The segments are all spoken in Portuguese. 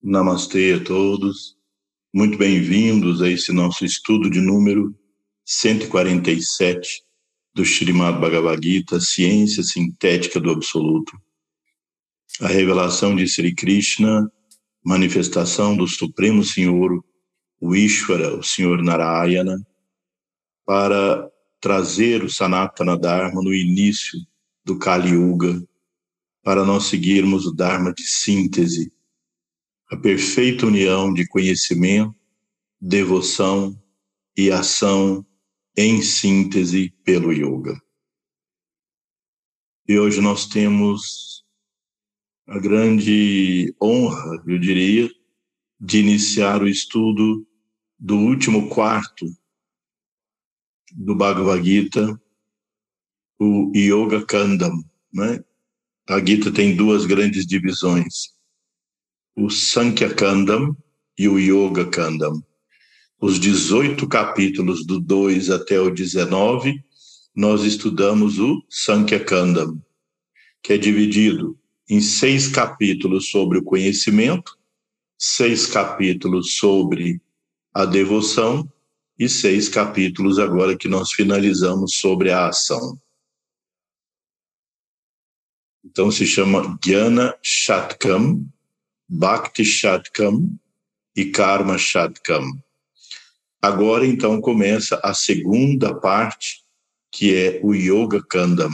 Namastê a todos. Muito bem-vindos a esse nosso estudo de número 147 do Srimad Bhagavad Gita, Ciência Sintética do Absoluto. A revelação de Sri Krishna, manifestação do Supremo Senhor, o Ishvara, o Senhor Narayana, para trazer o Sanatana Dharma no início do Kali Yuga, para nós seguirmos o Dharma de síntese a perfeita união de conhecimento, devoção e ação em síntese pelo yoga. E hoje nós temos a grande honra, eu diria, de iniciar o estudo do último quarto do Bhagavad Gita, o Yoga Kandam. Né? A Gita tem duas grandes divisões o Sankhya Kandam e o Yoga Kandam. Os 18 capítulos do 2 até o 19, nós estudamos o Sankhya Kandam, que é dividido em seis capítulos sobre o conhecimento, seis capítulos sobre a devoção e seis capítulos agora que nós finalizamos sobre a ação. Então se chama Jnana Shatkam, Bhakti Shatkam e Karma Shatkam. Agora, então, começa a segunda parte, que é o Yoga Kandam,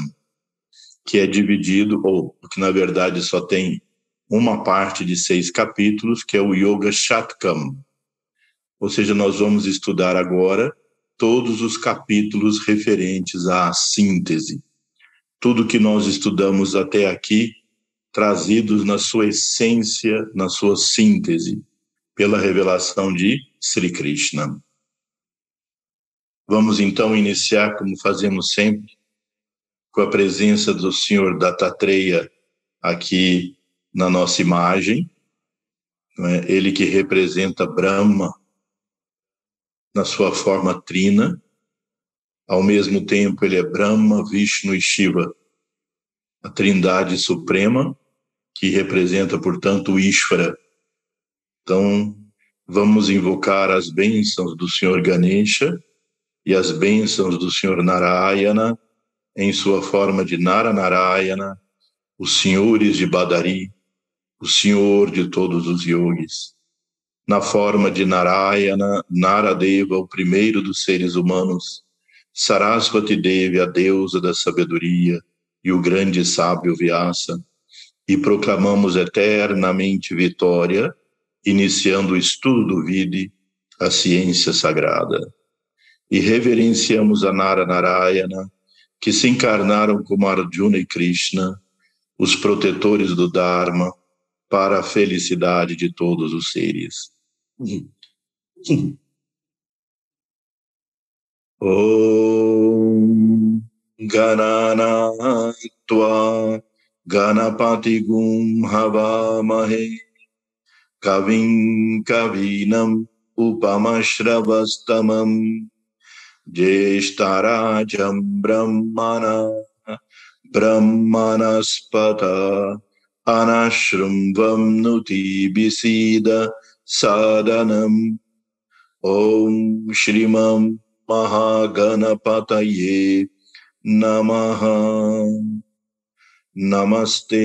que é dividido, ou que na verdade só tem uma parte de seis capítulos, que é o Yoga Shatkam. Ou seja, nós vamos estudar agora todos os capítulos referentes à síntese. Tudo que nós estudamos até aqui trazidos na sua essência, na sua síntese, pela revelação de Sri Krishna. Vamos então iniciar, como fazemos sempre, com a presença do Senhor Dattatreya aqui na nossa imagem, é? ele que representa Brahma na sua forma trina, ao mesmo tempo ele é Brahma, Vishnu e Shiva, a trindade suprema, que representa, portanto, o Ishvara. Então, vamos invocar as bênçãos do Senhor Ganesha e as bênçãos do Senhor Narayana em sua forma de Naranarayana, os senhores de Badari, o Senhor de todos os yogis. Na forma de Narayana, Naradeva, o primeiro dos seres humanos, Sarasvati Devi, a deusa da sabedoria, e o grande sábio Vyasa, e proclamamos eternamente vitória, iniciando o estudo do Vide, a ciência sagrada. E reverenciamos a Nara Narayana, que se encarnaram como Arjuna e Krishna, os protetores do Dharma, para a felicidade de todos os seres. Om Ganana Tua गणपतिगुं हवामहे कविं कवीनम् उपमश्रवस्तमम् ज्येष्ठराजम् ब्रह्मण ब्रह्मणस्पत अनशृम्भम् नुतिबिसीद सादनम् ॐ श्रीमम् महागणपतये नमः नमस्ते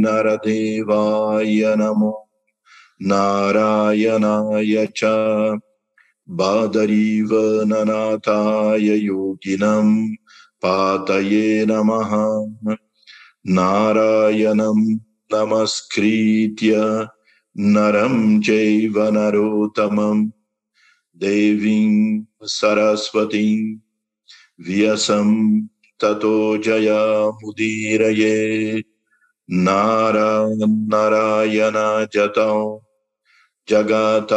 नरदेवाय नमो नारायणाय च बादरीव ननाथाय योगिनं पातये नमः नारायणं नमस्कृत्य नरं चैव नरोत्तमं देवीं सरस्वतीं व्यसम् ततो जया मुदीरये नारायण नारायण जतौ। जगातास्तिस्तौ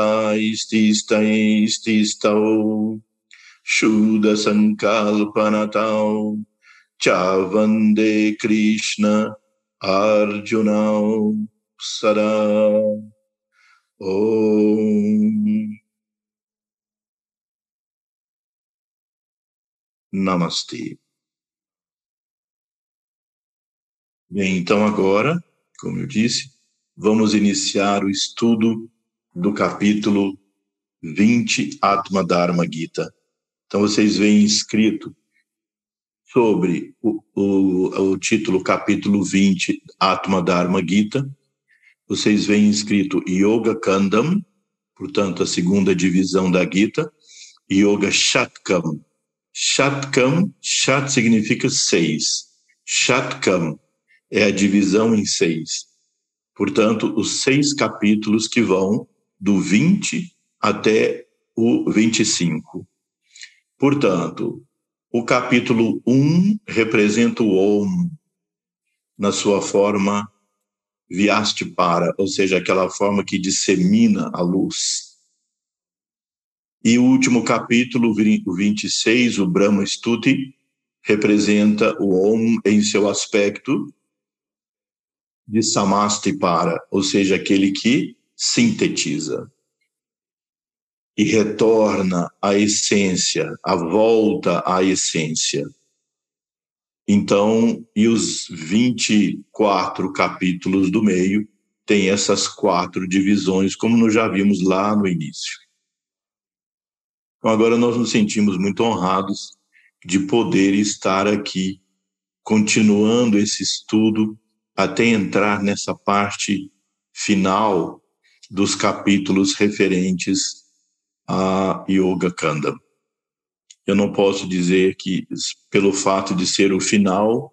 शूदसङ्कल्पनतौ। च वंदे कृष्ण अर्जुनौ सदा। ॐ नमस्ते। Bem, então agora, como eu disse, vamos iniciar o estudo do capítulo 20, Atma Dharma Gita. Então, vocês veem escrito sobre o, o, o título capítulo 20, Atma Dharma Gita, vocês veem escrito Yoga Kandam, portanto, a segunda divisão da Gita, Yoga Shatkam. Shatkam, Shat significa seis. Shatkam é a divisão em seis. Portanto, os seis capítulos que vão do 20 até o 25. Portanto, o capítulo 1 representa o Om na sua forma Vyastipara, ou seja, aquela forma que dissemina a luz. E o último capítulo, o 26, o Brahma Stuti, representa o Om em seu aspecto de Samastipara, ou seja, aquele que sintetiza e retorna à essência, a volta à essência. Então, e os 24 capítulos do meio têm essas quatro divisões, como nós já vimos lá no início. Então, agora nós nos sentimos muito honrados de poder estar aqui, continuando esse estudo até entrar nessa parte final dos capítulos referentes a Yoga Kanda. Eu não posso dizer que, pelo fato de ser o final,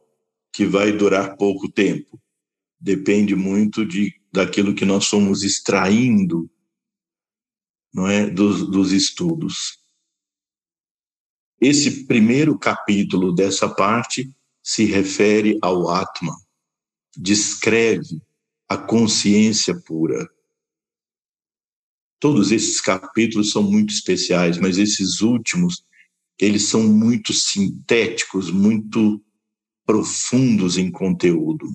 que vai durar pouco tempo. Depende muito de, daquilo que nós somos extraindo não é, dos, dos estudos. Esse primeiro capítulo dessa parte se refere ao Atma, descreve a consciência pura. Todos esses capítulos são muito especiais, mas esses últimos, eles são muito sintéticos, muito profundos em conteúdo.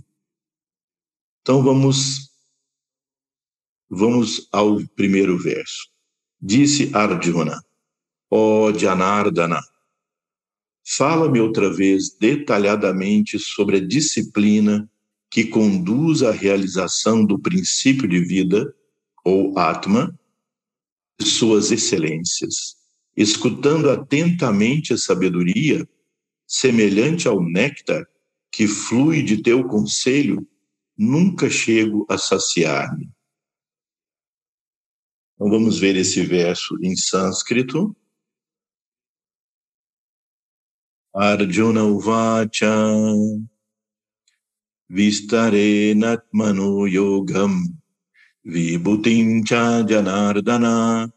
Então vamos vamos ao primeiro verso. Disse Arjuna: Ó Janardana, fala-me outra vez detalhadamente sobre a disciplina que conduz à realização do princípio de vida, ou Atma, suas excelências, escutando atentamente a sabedoria, semelhante ao néctar que flui de teu conselho, nunca chego a saciar-me. Então vamos ver esse verso em sânscrito. Arjuna Uvacha Vistarenatmanu Yogam Vibhutim cha janardana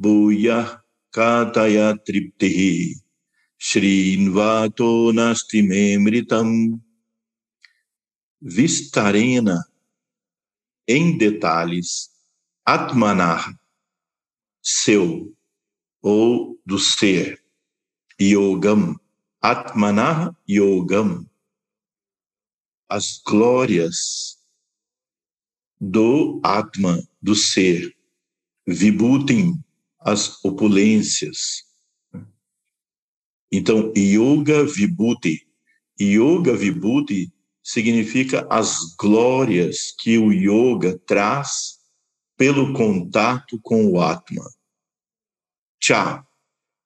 bhuyah kataya triptihi shrinvato nasti memritam vistarena em detalhes atmanar seu ou do ser yogam atmanar yogam as glórias do Atma, do ser. Vibhutim, as opulências. Então, Yoga Vibhuti. Yoga Vibhuti significa as glórias que o yoga traz pelo contato com o Atma. Cha,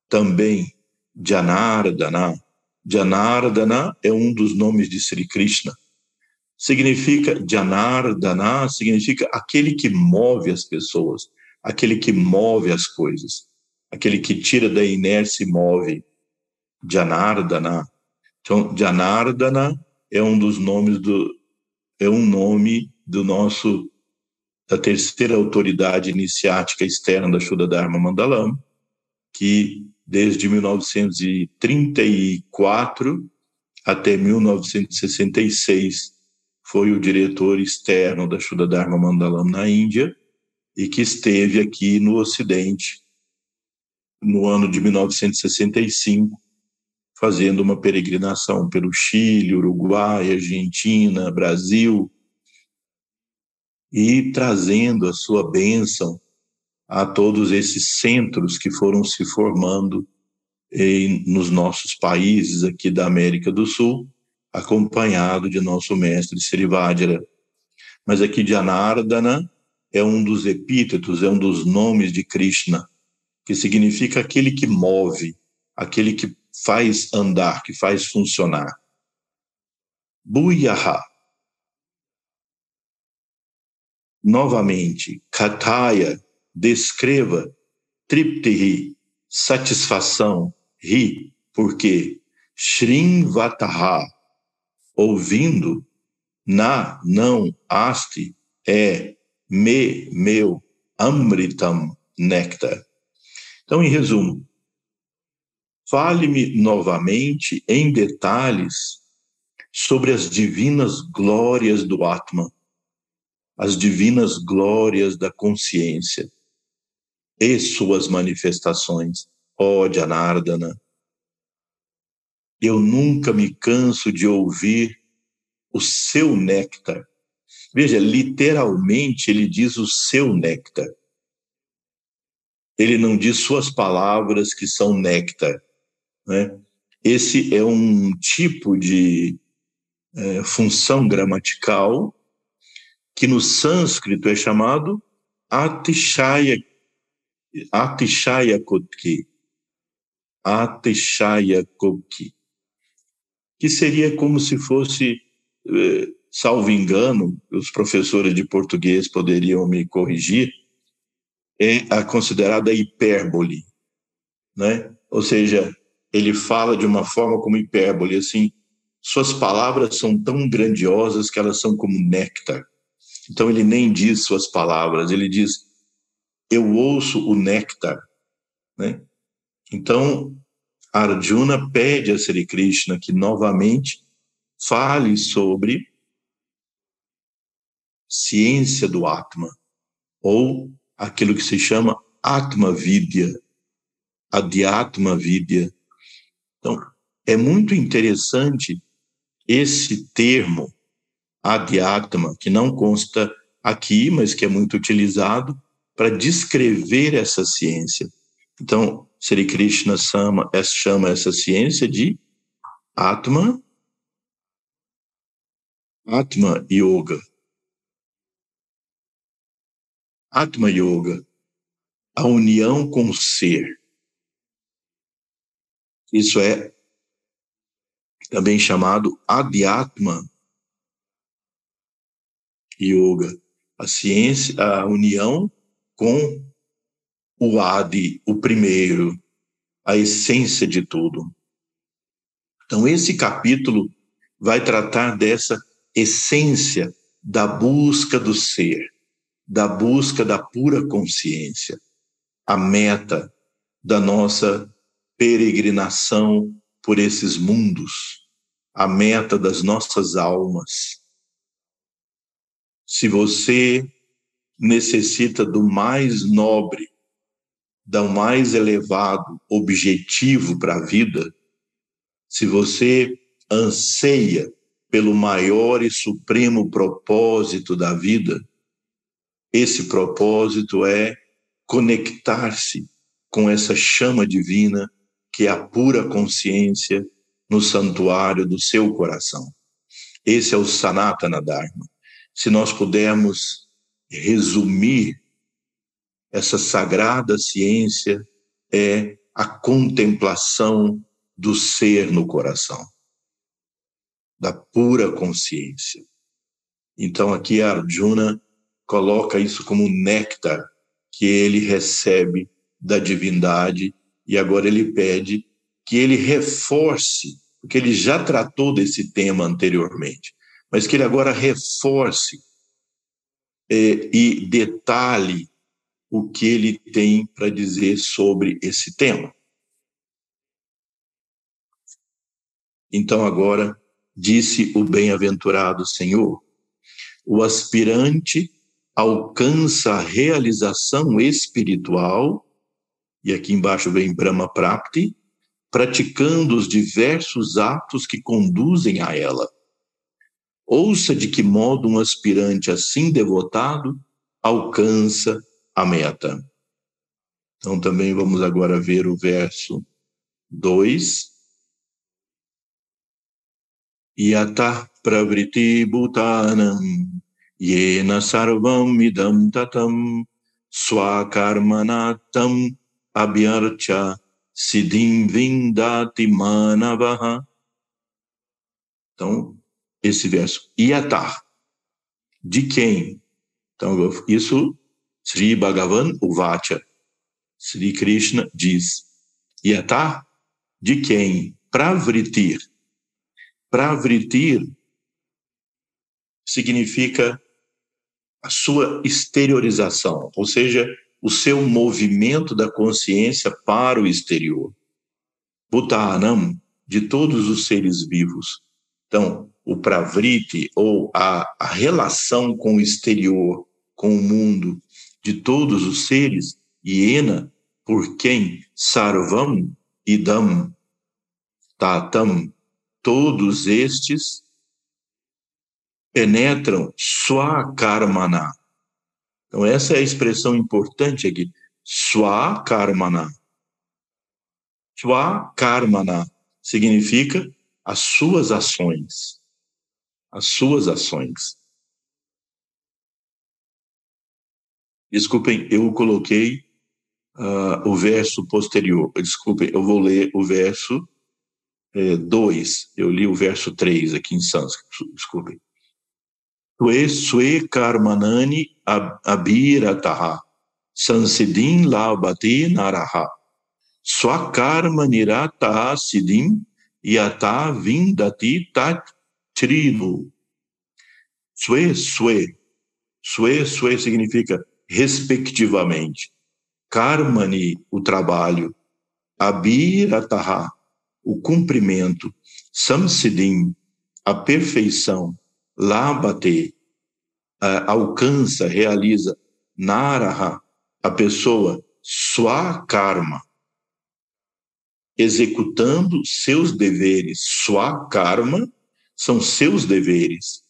também Janardana. Janardana é um dos nomes de Sri Krishna significa Janardana, significa aquele que move as pessoas, aquele que move as coisas, aquele que tira da inércia e move. Janardana. Então, Janardana é um dos nomes do é um nome do nosso da terceira autoridade iniciática externa da Shuddha Dharma Mandalam, que desde 1934 até 1966 foi o diretor externo da Shuddha Dharma Mandalam na Índia e que esteve aqui no Ocidente no ano de 1965, fazendo uma peregrinação pelo Chile, Uruguai, Argentina, Brasil, e trazendo a sua bênção a todos esses centros que foram se formando em, nos nossos países aqui da América do Sul, acompanhado de nosso mestre Srivajra. mas aqui Janardana é um dos epítetos, é um dos nomes de Krishna, que significa aquele que move, aquele que faz andar, que faz funcionar. Buyaha. Novamente, Kataya, descreva, triptihi, satisfação, ri, porque Shrinvataha, ouvindo, na, não, asti, é, me, meu, amritam, néctar. Então, em resumo, fale-me novamente em detalhes sobre as divinas glórias do Atman, as divinas glórias da consciência e suas manifestações. Ó Janardana, eu nunca me canso de ouvir o seu néctar. Veja, literalmente ele diz o seu néctar. Ele não diz suas palavras que são néctar. Né? Esse é um tipo de é, função gramatical que no sânscrito é chamado atishaya, atishaya kotki. Atishaya kotki. Que seria como se fosse eh, salvo engano, os professores de português poderiam me corrigir, é a considerada hipérbole, né? Ou seja, ele fala de uma forma como hipérbole, assim, suas palavras são tão grandiosas que elas são como néctar. Então ele nem diz suas palavras, ele diz eu ouço o néctar, né? Então Arjuna pede a Sri Krishna que novamente fale sobre ciência do Atma, ou aquilo que se chama Atma Vidya, Adhyatma Vidya. Então, é muito interessante esse termo, Adhyatma, que não consta aqui, mas que é muito utilizado para descrever essa ciência. Então, Sri Krishna chama, chama essa ciência de Atma Atma Yoga. Atma Yoga, a união com o ser. Isso é também chamado Adhyatma Yoga, a ciência, a união com o Adi, o primeiro, a essência de tudo. Então, esse capítulo vai tratar dessa essência da busca do ser, da busca da pura consciência, a meta da nossa peregrinação por esses mundos, a meta das nossas almas. Se você necessita do mais nobre, do mais elevado objetivo para a vida, se você anseia pelo maior e supremo propósito da vida. Esse propósito é conectar-se com essa chama divina que é a pura consciência no santuário do seu coração. Esse é o Sanatana Dharma. Se nós pudermos resumir essa sagrada ciência, é a contemplação do ser no coração da pura consciência. Então aqui Arjuna coloca isso como um néctar que ele recebe da divindade e agora ele pede que ele reforce, porque ele já tratou desse tema anteriormente, mas que ele agora reforce é, e detalhe o que ele tem para dizer sobre esse tema. Então agora disse o bem-aventurado Senhor. O aspirante alcança a realização espiritual, e aqui embaixo vem Brahma Prapti, praticando os diversos atos que conduzem a ela. Ouça de que modo um aspirante assim devotado alcança a meta. Então também vamos agora ver o verso 2 yata pravriti bhutanam yena sarvam idam tatam swakarmanatam abhyarcha siddhim vindati manavaha. Então, esse verso, yatar, de quem? Então, isso, Sri Bhagavan Uvacha, Sri Krishna diz, yatar, de quem? Pravritir. Pravritir significa a sua exteriorização, ou seja, o seu movimento da consciência para o exterior. Bhutanam, de todos os seres vivos. Então, o pravriti, ou a, a relação com o exterior, com o mundo, de todos os seres, Iena, por quem sarvam idam tatam, todos estes penetram swakarmana. Então, essa é a expressão importante aqui. Swakarmana. Swakarmana significa as suas ações. As suas ações. Desculpem, eu coloquei uh, o verso posterior. Desculpem, eu vou ler o verso 2. É, eu li o verso 3 aqui em sânscrito. Desculpem. Tue sue karmanani abirataha sansidim labati naraha swakarma nirata siddhim yata vindati tat trinu. Sue, sue. Sue, sue significa respectivamente. Karmani, o trabalho. Abirataha, o cumprimento. Samsidim, a perfeição. Labate, alcança, realiza, Naraha, a pessoa, sua karma, executando seus deveres. Sua karma são seus deveres.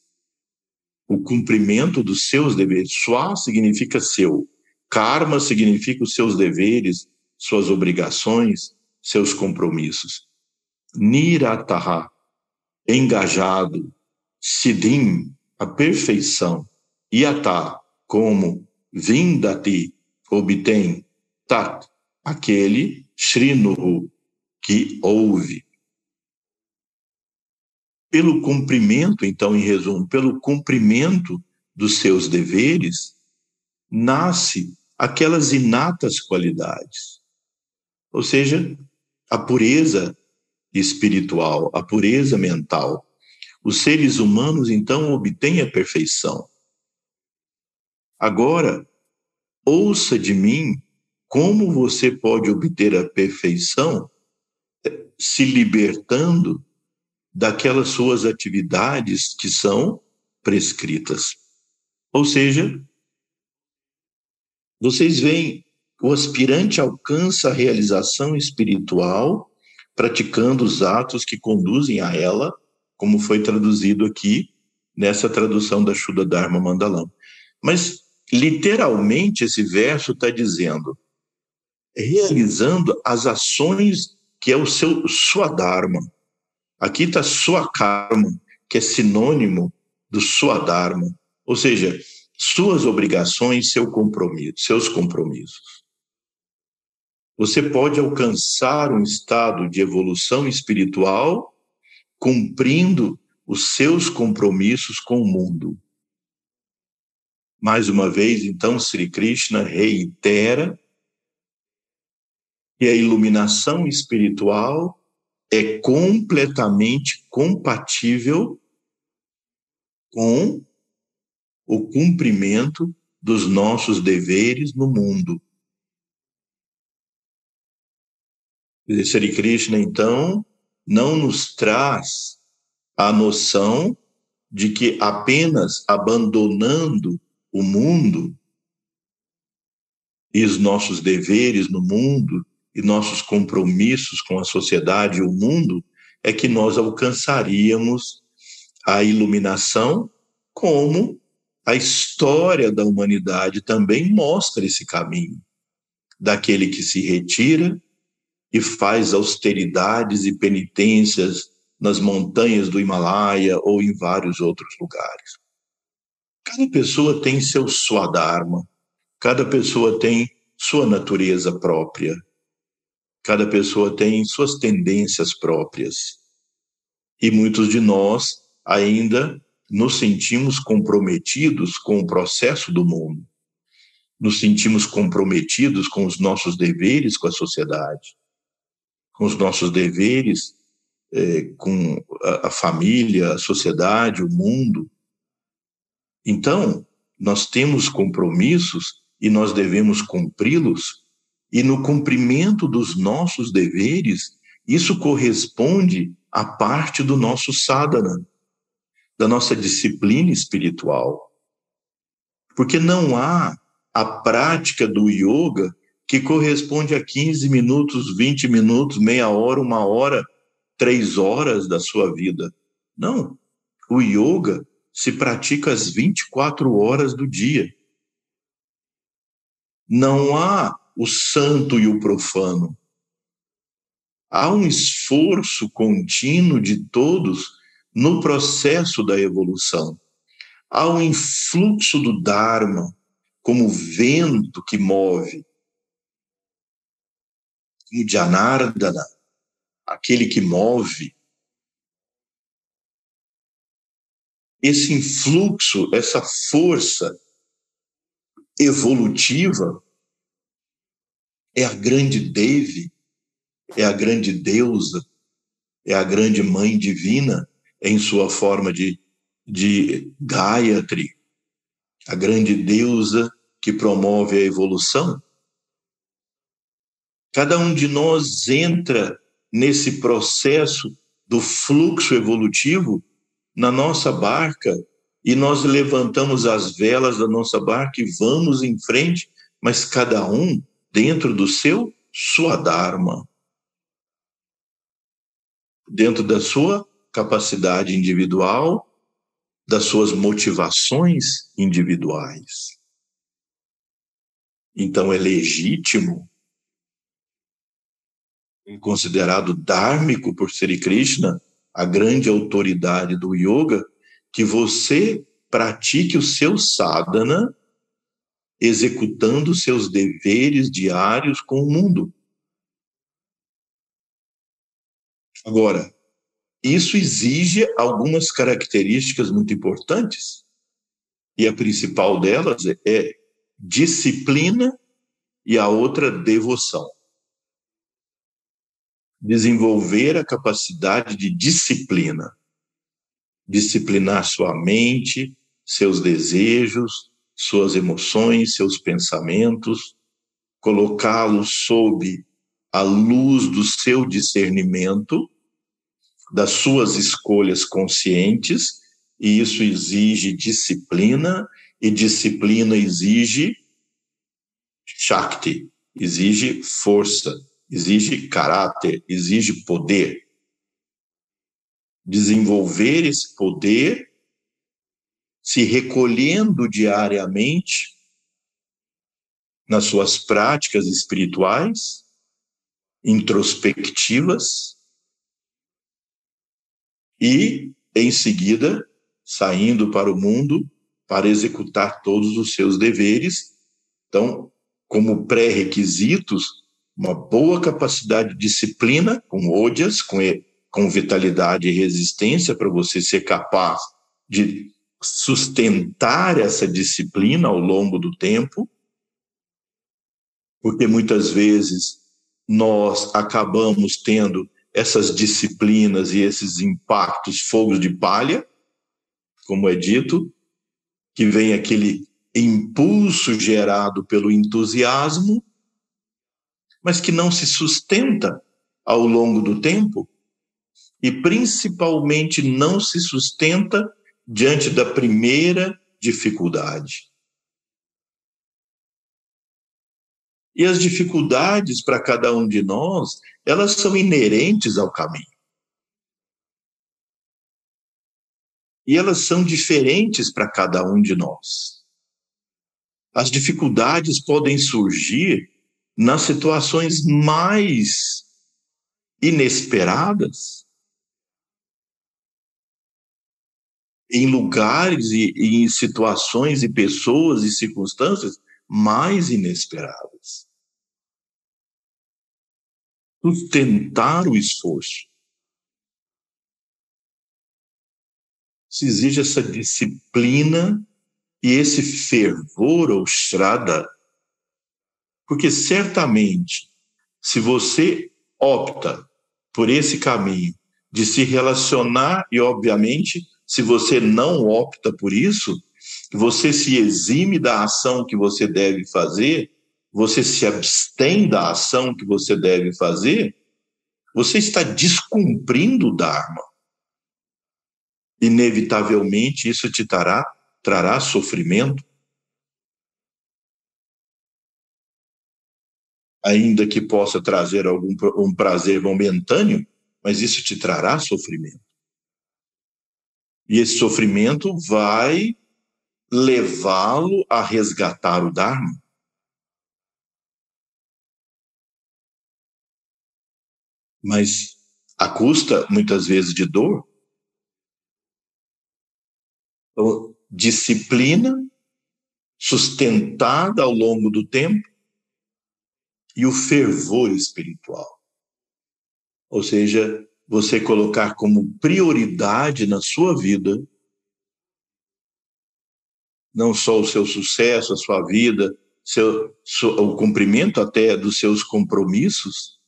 O cumprimento dos seus deveres. Sua significa seu. Karma significa os seus deveres, suas obrigações, seus compromissos. Nirataha, engajado, Siddhim, a perfeição, Yata, como Vindati, obtém, Tat, aquele, Srinuhu, que ouve. Pelo cumprimento, então, em resumo, pelo cumprimento dos seus deveres, nasce aquelas inatas qualidades. Ou seja, a pureza espiritual, a pureza mental, os seres humanos então obtêm a perfeição. Agora, ouça de mim como você pode obter a perfeição eh, se libertando daquelas suas atividades que são prescritas. Ou seja, vocês veem, o aspirante alcança a realização espiritual praticando os atos que conduzem a ela como foi traduzido aqui nessa tradução da Shuddha Dharma Mandalam. Mas, literalmente, esse verso está dizendo, realizando as ações que é o seu sua Dharma. Aqui está sua karma, que é sinônimo do sua Dharma, ou seja, suas obrigações, seu compromisso, seus compromissos. Você pode alcançar um estado de evolução espiritual cumprindo os seus compromissos com o mundo. Mais uma vez, então, Sri Krishna reitera que a iluminação espiritual é completamente compatível com o cumprimento dos nossos deveres no mundo. Sri Krishna, então, não nos traz a noção de que apenas abandonando o mundo e os nossos deveres no mundo e nossos compromissos com a sociedade e o mundo é que nós alcançaríamos a iluminação, como a história da humanidade também mostra esse caminho daquele que se retira e faz austeridades e penitências nas montanhas do Himalaia ou em vários outros lugares. Cada pessoa tem seu swadharma, cada pessoa tem sua natureza própria, cada pessoa tem suas tendências próprias. E muitos de nós ainda nos sentimos comprometidos com o processo do mundo, nos sentimos comprometidos com os nossos deveres com a sociedade, com os nossos deveres é, com a, a família, a sociedade, o mundo. Então, nós temos compromissos e nós devemos cumpri-los, e no cumprimento dos nossos deveres, isso corresponde à parte do nosso sadhana, da nossa disciplina espiritual. Porque não há a prática do yoga que corresponde a 15 minutos, 20 minutos, meia hora, uma hora, três horas da sua vida. Não. O yoga se pratica às 24 horas do dia. Não há o santo e o profano. Há um esforço contínuo de todos no processo da evolução. Há um influxo do Dharma como vento que move. Como Janardana, aquele que move esse influxo, essa força evolutiva é a grande Devi, é a grande deusa, é a grande mãe divina? Em sua forma de, de Gayatri, a grande deusa que promove a evolução. Cada um de nós entra nesse processo do fluxo evolutivo na nossa barca e nós levantamos as velas da nossa barca e vamos em frente, mas cada um dentro do seu sua dharma, dentro da sua capacidade individual, das suas motivações individuais. Então é legítimo, considerado dármico por Sri Krishna, a grande autoridade do yoga, que você pratique o seu sadhana executando seus deveres diários com o mundo. Agora, isso exige algumas características muito importantes. E a principal delas é disciplina e a outra devoção desenvolver a capacidade de disciplina, disciplinar sua mente, seus desejos, suas emoções, seus pensamentos, colocá-los sob a luz do seu discernimento, das suas escolhas conscientes, e isso exige disciplina, e disciplina exige Shakti, exige força, exige caráter, exige poder. Desenvolver esse poder se recolhendo diariamente nas suas práticas espirituais, introspectivas, e, em seguida, saindo para o mundo para executar todos os seus deveres. Então, como pré-requisitos, uma boa capacidade de disciplina, com odias, com, com vitalidade e resistência, para você ser capaz de sustentar essa disciplina ao longo do tempo, porque muitas vezes nós acabamos tendo essas disciplinas e esses impactos fogos de palha, como é dito, que vem aquele impulso gerado pelo entusiasmo mas que não se sustenta ao longo do tempo e principalmente não se sustenta diante da primeira dificuldade. E as dificuldades para cada um de nós, elas são inerentes ao caminho. E elas são diferentes para cada um de nós. As dificuldades podem surgir nas situações mais inesperadas. Em lugares e, em situações e pessoas e circunstâncias mais inesperadas. Sustentar o esforço. Se exige essa disciplina e esse fervor ou estrada, porque certamente, se você opta por esse caminho de se relacionar e, obviamente, se você não opta por isso, você se exime da ação que você deve fazer, você se abstém da ação que você deve fazer, você está descumprindo o Dharma. Inevitavelmente, isso te trará, trará sofrimento. Ainda que possa trazer algum um prazer momentâneo, mas isso te trará sofrimento. E esse sofrimento vai levá-lo a resgatar o Dharma. Mas a custa, muitas vezes, de dor. Então, disciplina sustentada ao longo do tempo e o fervor espiritual. Ou seja, você colocar como prioridade na sua vida não só o seu sucesso, a sua vida, seu, o cumprimento até dos seus compromissos,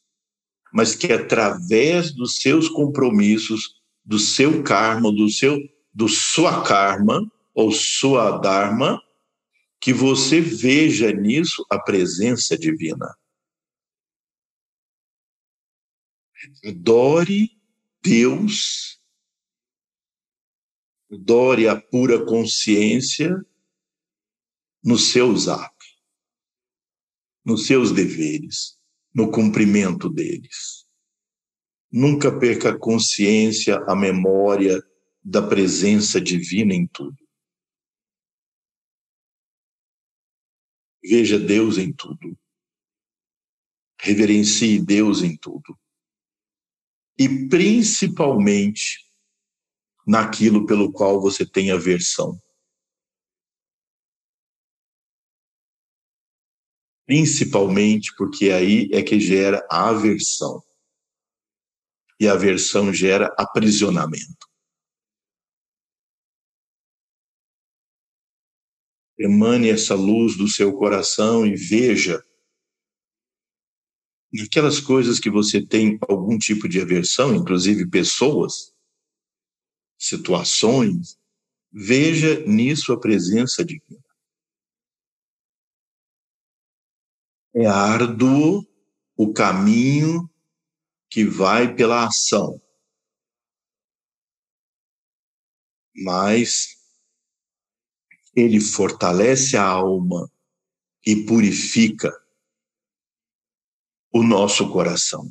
mas que através dos seus compromissos, do seu karma, do seu do sua karma ou sua dharma, que você veja nisso a presença divina. Adore Deus, adore a pura consciência nos seus atos, nos seus deveres, no cumprimento deles. Nunca perca a consciência, a memória da presença divina em tudo. Veja Deus em tudo. Reverencie Deus em tudo. E principalmente naquilo pelo qual você tem aversão. principalmente porque aí é que gera a aversão. E a aversão gera aprisionamento. Emane essa luz do seu coração e veja aquelas coisas que você tem algum tipo de aversão, inclusive pessoas, situações, veja nisso a presença divina. É árduo o caminho que vai pela ação. Mas ele fortalece a alma e purifica o nosso coração.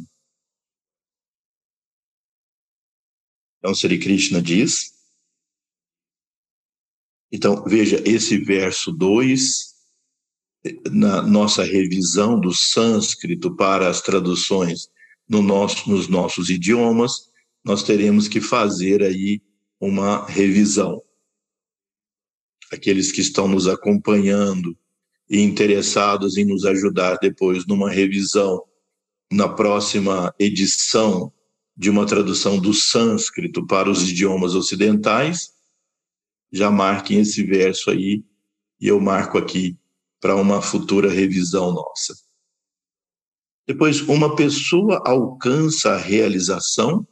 Então, Sri Krishna diz. Então, veja esse verso 2 na nossa revisão do sânscrito para as traduções no nosso, nos nossos idiomas, nós teremos que fazer aí uma revisão. Aqueles que estão nos acompanhando e interessados em nos ajudar depois numa revisão na próxima edição de uma tradução do sânscrito para os idiomas ocidentais, já marquem esse verso aí e eu marco aqui para uma futura revisão nossa. Depois, uma pessoa alcança a realização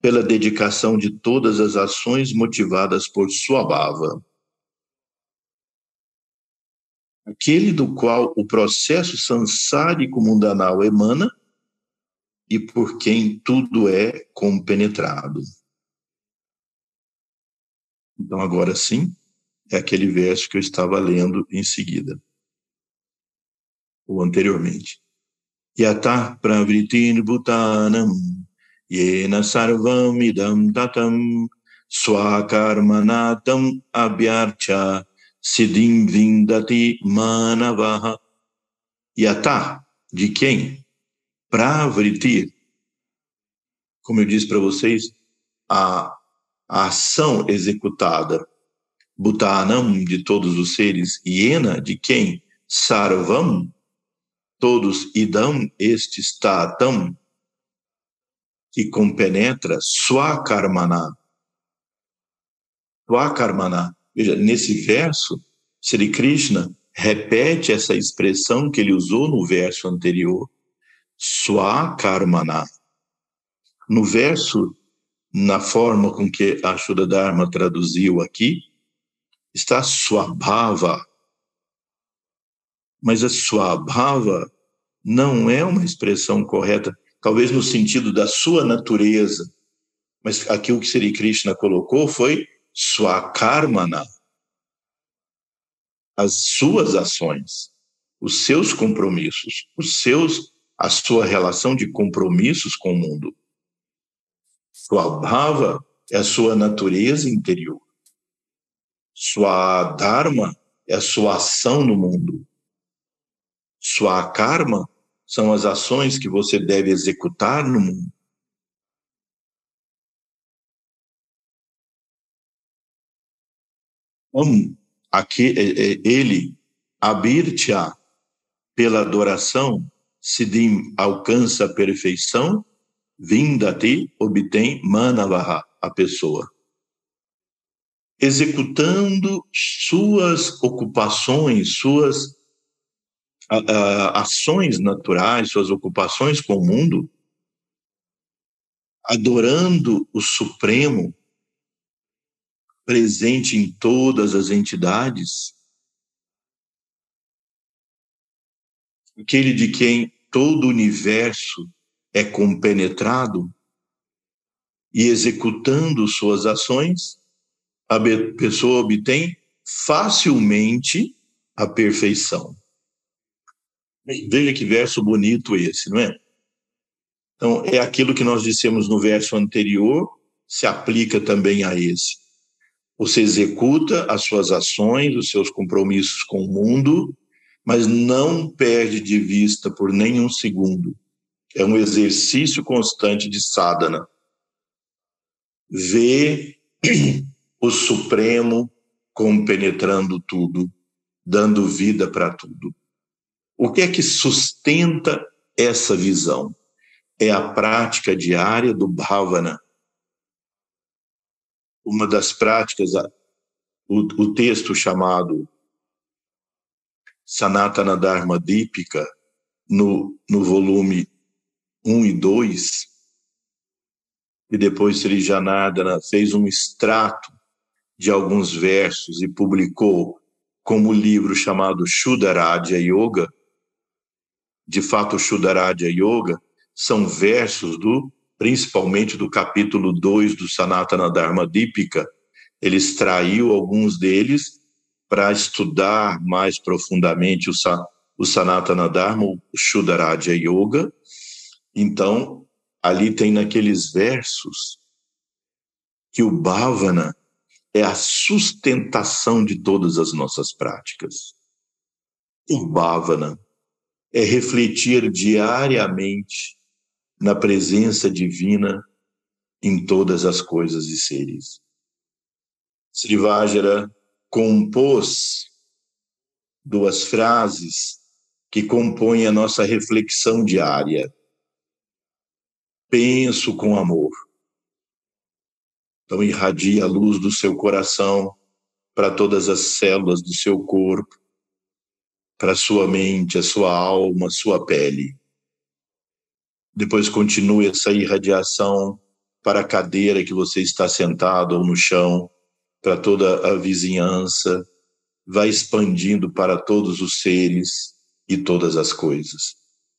pela dedicação de todas as ações motivadas por sua bava. Aquele do qual o processo sansárico mundanal emana e por quem tudo é compenetrado. Então, agora sim, é aquele verso que eu estava lendo em seguida, ou anteriormente. Yata pravritin bhutanam yena sarvam idam tatam swakarmanatam abhyarcha siddhim vindati manavaha. Yata, de quem? Pravritir. Como eu disse para vocês, a a ação executada, Bhutanam de todos os seres, Iena de quem? Sarvam, todos idam, este statam, que compenetra swakarmana. Swakarmana. Veja, nesse verso, Sri Krishna repete essa expressão que ele usou no verso anterior, swakarmana. No verso, na forma com que a Dharma traduziu aqui, está swabhava. Mas a swabhava não é uma expressão correta, talvez no sentido da sua natureza, mas aqui o que Sri Krishna colocou foi swakarmana, as suas ações, os seus compromissos, os seus a sua relação de compromissos com o mundo. Swabhava é a sua natureza interior. Sua dharma é a sua ação no mundo. Sua karma são as ações que você deve executar no mundo. Então, aqui, é, é, ele, Abirtia, pela adoração, Siddhim alcança a perfeição, Vindati obtém Manavaha, a pessoa. Executando suas ocupações, suas a, a, ações naturais, suas ocupações com o mundo, adorando o Supremo, presente em todas as entidades, aquele de quem todo o universo é compenetrado, e executando suas ações, a pessoa obtém facilmente a perfeição. Veja que verso bonito esse, não é? Então, é aquilo que nós dissemos no verso anterior, se aplica também a esse. Você executa as suas ações, os seus compromissos com o mundo, mas não perde de vista por nenhum segundo. É um exercício constante de sadhana. Vê o Supremo compenetrando tudo, dando vida para tudo. O que é que sustenta essa visão? É a prática diária do Bhavana. Uma das práticas, o, o texto chamado Sanatana Dharma Dipika, no, no volume 1 e 2, e depois Sri Janardana fez um extrato de alguns versos e publicou como livro chamado Shuddharadya Yoga. De fato, Shuddharadya Yoga são versos do principalmente do capítulo 2 do Sanatana Dharma Dipika. Ele extraiu alguns deles para estudar mais profundamente o, o Sanatana Dharma, o Shuddharadya Yoga. Então, ali tem naqueles versos que o Bhavana é a sustentação de todas as nossas práticas. O bhavana é refletir diariamente na presença divina em todas as coisas e seres. Srivajara compôs duas frases que compõem a nossa reflexão diária. Penso com amor. Então, irradie a luz do seu coração para todas as células do seu corpo, para sua mente, a sua alma, a sua pele. Depois continue essa irradiação para a cadeira que você está sentado ou no chão, para toda a vizinhança, vai expandindo para todos os seres e todas as coisas.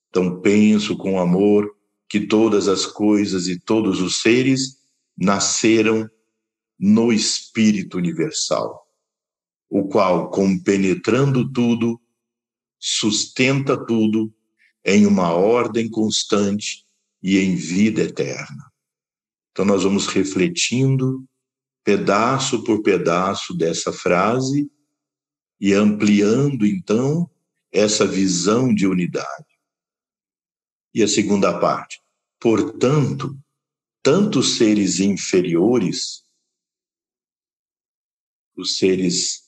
Então penso com amor que todas as coisas e todos os seres nasceram no Espírito Universal, o qual, compenetrando tudo, sustenta tudo em uma ordem constante e em vida eterna. Então, nós vamos refletindo pedaço por pedaço dessa frase e ampliando, então, essa visão de unidade. E a segunda parte. Portanto, tanto seres inferiores os seres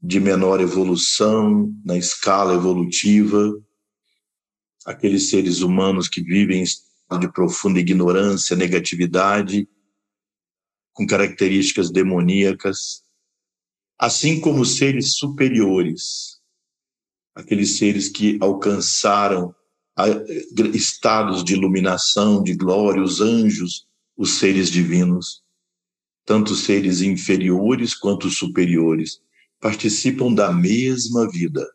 de menor evolução na escala evolutiva, aqueles seres humanos que vivem em estado de profunda ignorância, negatividade, com características demoníacas, assim como seres superiores, aqueles seres que alcançaram estados de iluminação, de glória, os anjos, os seres divinos, tanto seres inferiores quanto superiores, participam da mesma vida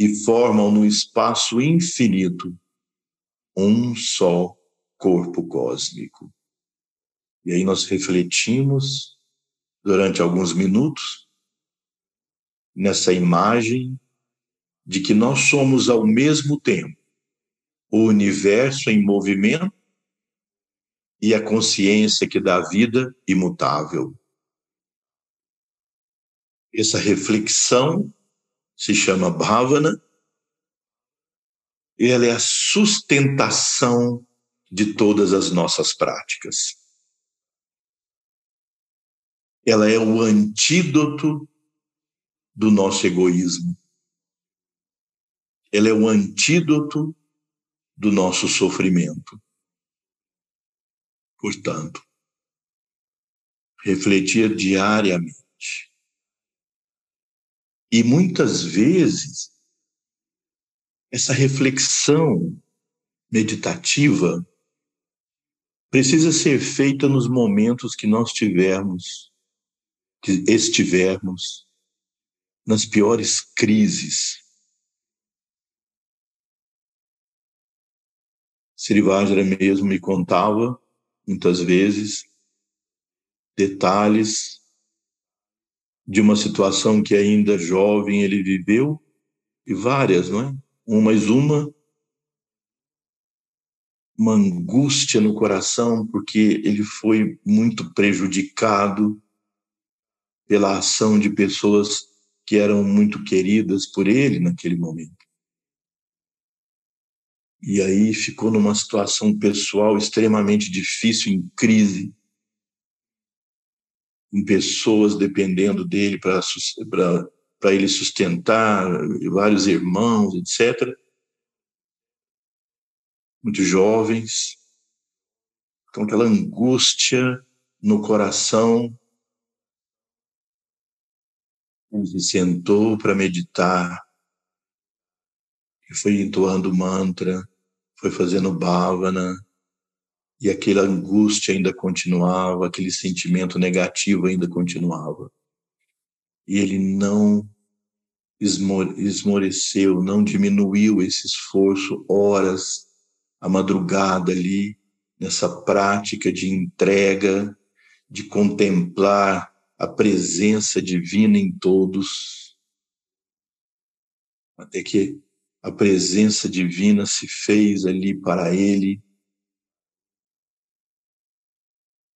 e formam no espaço infinito um só corpo cósmico. E aí nós refletimos durante alguns minutos nessa imagem de que nós somos ao mesmo tempo o universo em movimento e a consciência que dá vida imutável. Essa reflexão se chama bhavana ela é a sustentação de todas as nossas práticas. Ela é o antídoto do nosso egoísmo. Ela é o antídoto do nosso sofrimento. Portanto, refletir diariamente. E muitas vezes, essa reflexão meditativa precisa ser feita nos momentos que nós tivermos, que estivermos nas piores crises. Srivajra mesmo me contava muitas vezes, detalhes de uma situação que ainda jovem ele viveu, e várias, não é? Um mais uma, uma angústia no coração, porque ele foi muito prejudicado pela ação de pessoas que eram muito queridas por ele naquele momento. E aí ficou numa situação pessoal extremamente difícil, em crise, com pessoas dependendo dele para ele sustentar, vários irmãos, etc. Muito jovens. Então, aquela angústia no coração. Ele se sentou para meditar e foi entoando mantra foi fazendo bhavana, e aquela angústia ainda continuava, aquele sentimento negativo ainda continuava. E ele não esmoreceu, não diminuiu esse esforço, horas, a madrugada ali, nessa prática de entrega, de contemplar a presença divina em todos, até que a presença divina se fez ali para ele,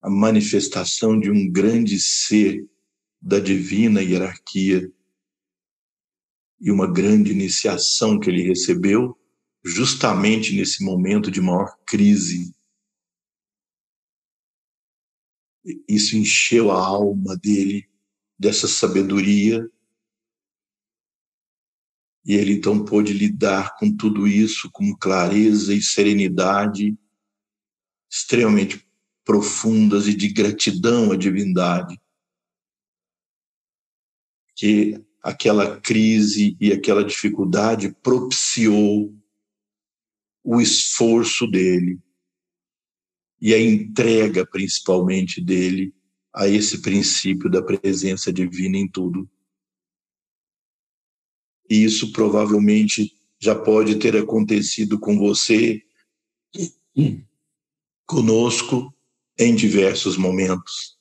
a manifestação de um grande ser da divina hierarquia e uma grande iniciação que ele recebeu justamente nesse momento de maior crise. Isso encheu a alma dele dessa sabedoria e ele então pôde lidar com tudo isso com clareza e serenidade extremamente profundas e de gratidão à divindade. Que aquela crise e aquela dificuldade propiciou o esforço dele e a entrega principalmente dele a esse princípio da presença divina em tudo e isso provavelmente já pode ter acontecido com você, conosco, em diversos momentos.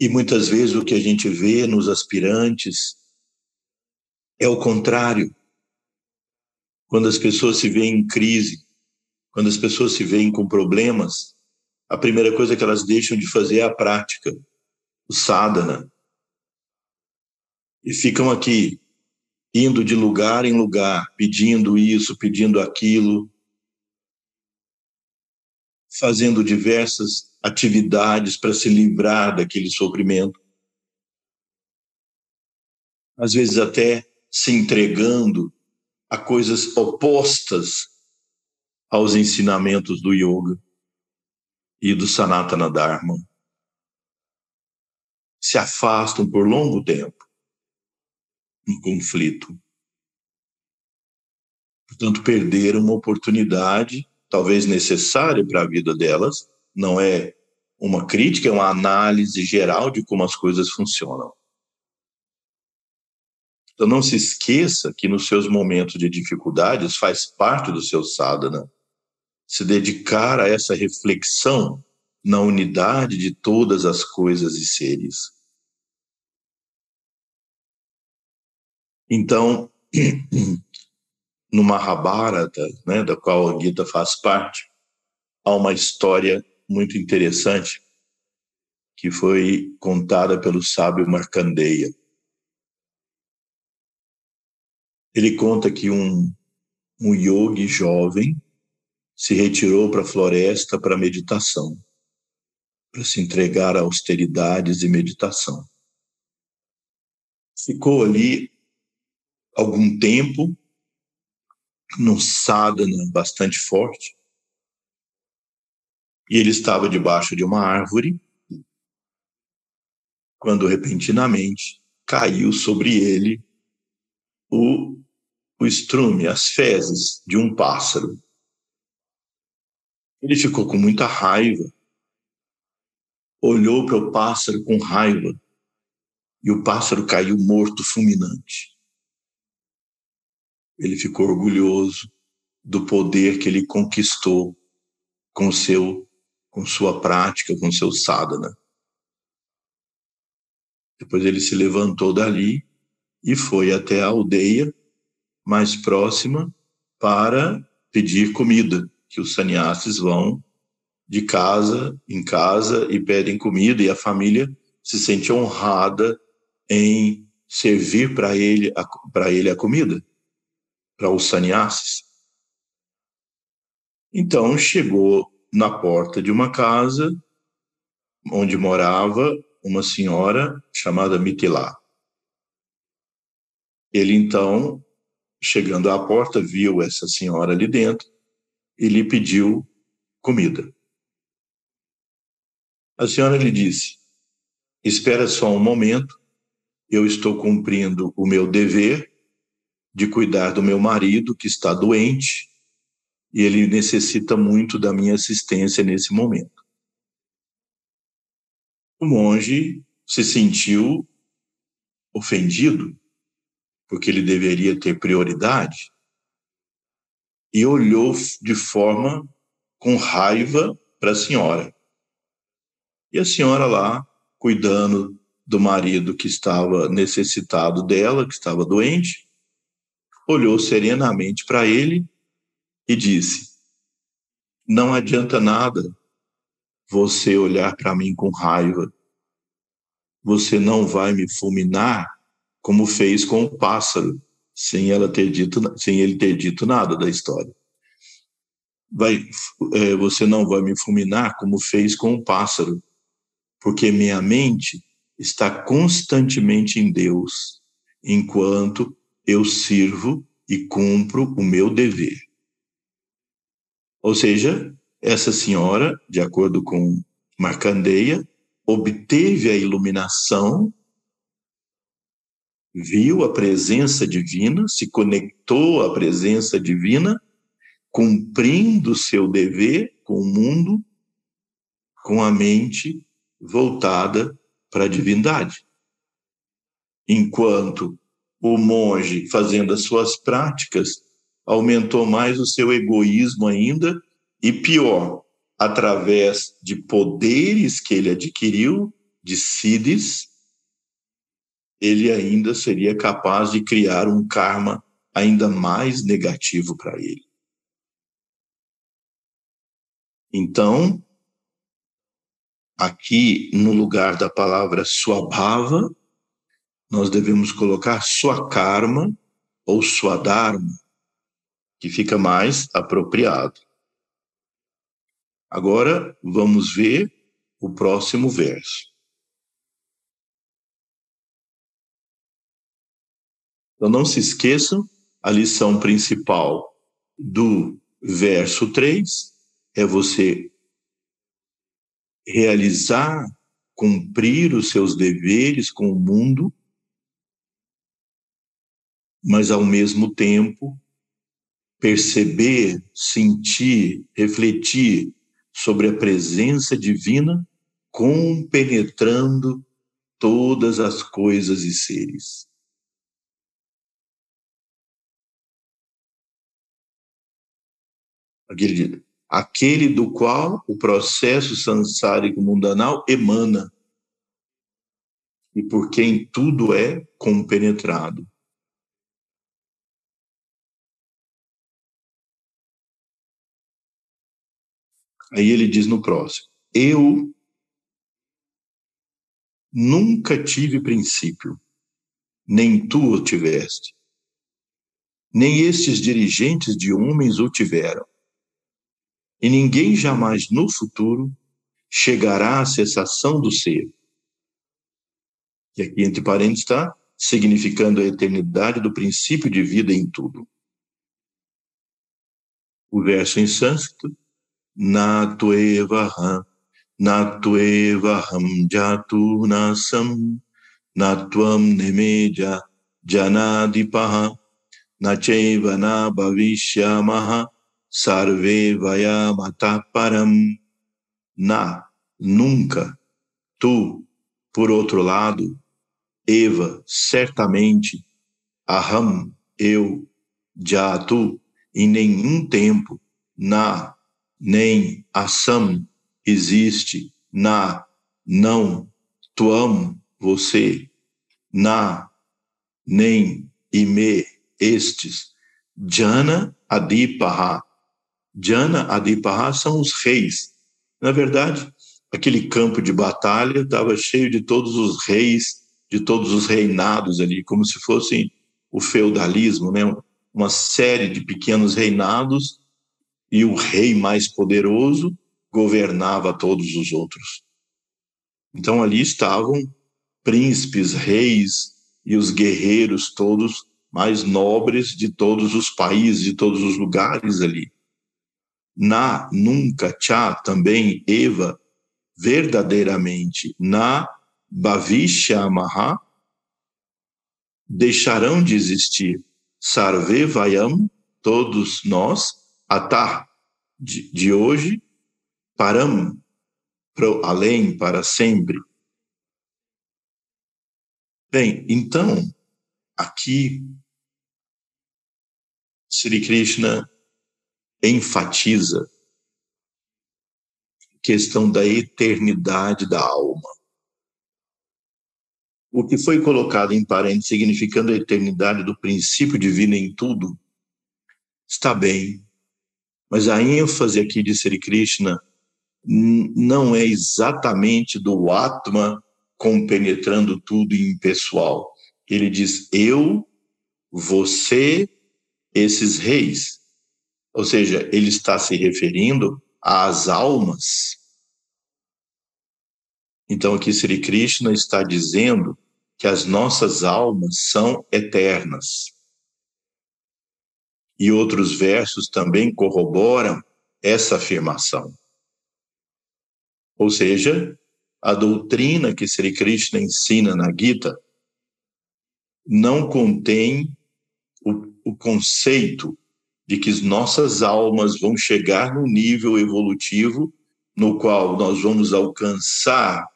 E muitas vezes o que a gente vê nos aspirantes é o contrário. Quando as pessoas se veem em crise, quando as pessoas se veem com problemas, a primeira coisa que elas deixam de fazer é a prática, o sadhana, e ficam aqui indo de lugar em lugar, pedindo isso, pedindo aquilo, fazendo diversas atividades para se livrar daquele sofrimento. Às vezes até se entregando a coisas opostas aos ensinamentos do yoga e do Sanatana Dharma. Se afastam por longo tempo no conflito. Portanto, perderam uma oportunidade, talvez necessária para a vida delas, não é uma crítica, é uma análise geral de como as coisas funcionam. Então não se esqueça que nos seus momentos de dificuldades faz parte do seu sadhana se dedicar a essa reflexão na unidade de todas as coisas e seres. Então, no Mahabharata, né, da qual a Gita faz parte, há uma história muito interessante que foi contada pelo sábio Markandeya. Ele conta que um, um yogi jovem se retirou para a floresta para meditação, para se entregar a austeridades e meditação. Ficou ali algum tempo, num sadhana bastante forte, e ele estava debaixo de uma árvore, quando repentinamente caiu sobre ele o o estrume, as fezes de um pássaro. Ele ficou com muita raiva, olhou para o pássaro com raiva e o pássaro caiu morto, fulminante. Ele ficou orgulhoso do poder que ele conquistou com seu com sua prática, com seu sadhana. Depois ele se levantou dali e foi até a aldeia mais próxima para pedir comida, que os sannyasis vão de casa em casa e pedem comida e a família se sente honrada em servir para ele para ele a comida para os sannyasis. Então chegou na porta de uma casa onde morava uma senhora chamada Mitila. Ele então chegando à porta, viu essa senhora ali dentro e lhe pediu comida. A senhora lhe disse: Espera só um momento, eu estou cumprindo o meu dever de cuidar do meu marido que está doente e ele necessita muito da minha assistência nesse momento. O monge se sentiu ofendido porque ele deveria ter prioridade, e olhou de forma com raiva para a senhora. E a senhora lá, cuidando do marido que estava necessitado dela, que estava doente, olhou serenamente para ele e disse: Não adianta nada você olhar para mim com raiva. Você não vai me fulminar como fez com o pássaro, sem ela ter dito, sem ele ter dito nada da história. Vai, é, você não vai me fulminar como fez com o pássaro, porque minha mente está constantemente em Deus, enquanto eu sirvo e cumpro o meu dever. Ou seja, essa senhora, de acordo com Marcandeia, obteve a iluminação viu a presença divina, se conectou à presença divina, cumprindo seu dever com o mundo, com a mente voltada para a divindade. Enquanto o monge, fazendo as suas práticas, aumentou mais o seu egoísmo ainda, e pior, através de poderes que ele adquiriu, de siddhis, ele ainda seria capaz de criar um karma ainda mais negativo para ele. Então, aqui no lugar da palavra swabhava, nós devemos colocar sua karma ou sua dharma, que fica mais apropriado. Agora, vamos ver o próximo verso. Então não se esqueçam, a lição principal do verso 3 é você realizar, cumprir os seus deveres com o mundo, mas ao mesmo tempo perceber, sentir, refletir sobre a presença divina, compenetrando todas as coisas e seres. Aquele, do qual o processo sansárico mundanal emana e por quem tudo é compenetrado. Aí ele diz no próximo: Eu nunca tive princípio, nem tu o tiveste, nem estes dirigentes de homens o tiveram. E ninguém jamais no futuro chegará à cessação do ser. E aqui entre parênteses está significando a eternidade do princípio de vida em tudo. O verso em sânscrito na tuevaham, na tuevaham jatu nasam, na tuam nemeja janadipaha, na cheva na bhavishyamaha, sarve vayamata param, na, nunca, tu, por outro lado, Eva, certamente, aham, eu, jatu, em nenhum tempo, na, nem ação existe na não tuam você na nem ime estes. Jana adipaha. Jana adipaha são os reis. Na verdade aquele campo de batalha estava cheio de todos os reis de todos os reinados ali como se fossem o feudalismo né? Uma série de pequenos reinados e o rei mais poderoso governava todos os outros. Então ali estavam príncipes, reis e os guerreiros todos mais nobres de todos os países, de todos os lugares ali. Na, nunca, Chá, também, Eva, verdadeiramente, na Bhavishya Maha, deixarão de existir. Sarve Vayam, todos nós, Atá, de, de hoje, param, além, para sempre. Bem, então, aqui, Sri Krishna enfatiza a questão da eternidade da alma. O que foi colocado em parênteses, significando a eternidade do princípio divino em tudo, está bem, mas a ênfase aqui de Sri Krishna não é exatamente do Atma compenetrando tudo em pessoal. Ele diz eu, você, esses reis. Ou seja, ele está se referindo às almas. Então aqui Sri Krishna está dizendo que as nossas almas são eternas e outros versos também corroboram essa afirmação. Ou seja, a doutrina que Sri Krishna ensina na Gita não contém o, o conceito de que nossas almas vão chegar no nível evolutivo no qual nós vamos alcançar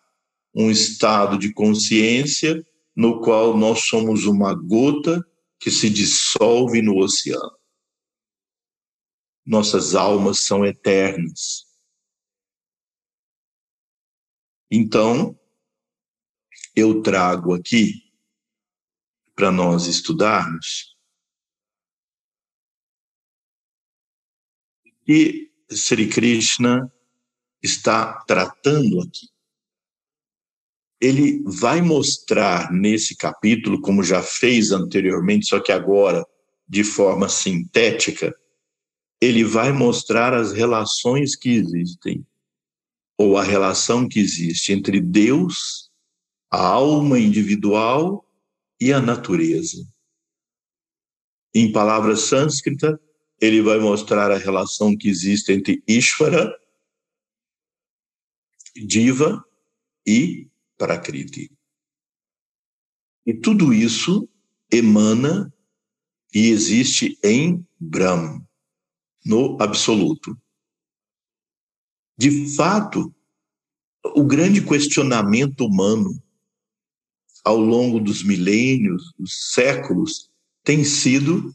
um estado de consciência no qual nós somos uma gota que se dissolve no oceano nossas almas são eternas. Então, eu trago aqui para nós estudarmos que Sri Krishna está tratando aqui. Ele vai mostrar nesse capítulo, como já fez anteriormente, só que agora de forma sintética, ele vai mostrar as relações que existem, ou a relação que existe entre Deus, a alma individual e a natureza. Em palavras sânscrita, ele vai mostrar a relação que existe entre Ishvara, Diva e Prakriti. E tudo isso emana e existe em Brahma, no absoluto. De fato, o grande questionamento humano ao longo dos milênios, dos séculos, tem sido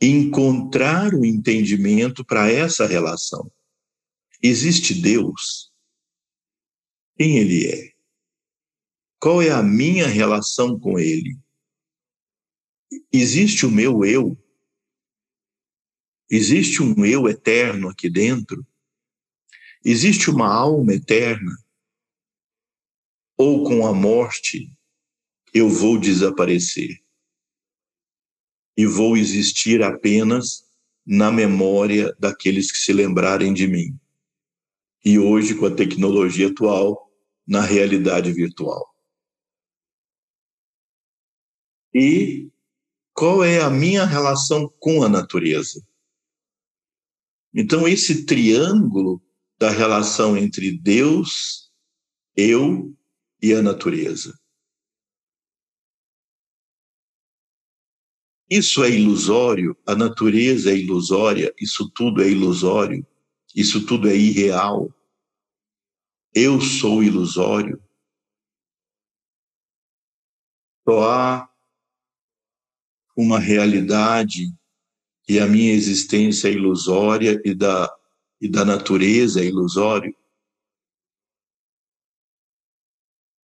encontrar o entendimento para essa relação. Existe Deus? Quem Ele é? Qual é a minha relação com Ele? Existe o meu eu? Existe um eu eterno aqui dentro? Existe uma alma eterna? Ou com a morte eu vou desaparecer e vou existir apenas na memória daqueles que se lembrarem de mim. E hoje, com a tecnologia atual, na realidade virtual. E qual é a minha relação com a natureza? Então, esse triângulo da relação entre Deus, eu e a natureza. Isso é ilusório, a natureza é ilusória, isso tudo é ilusório, isso tudo é irreal. Eu sou ilusório. Só há uma realidade e a minha existência é ilusória e da, e da natureza é ilusório.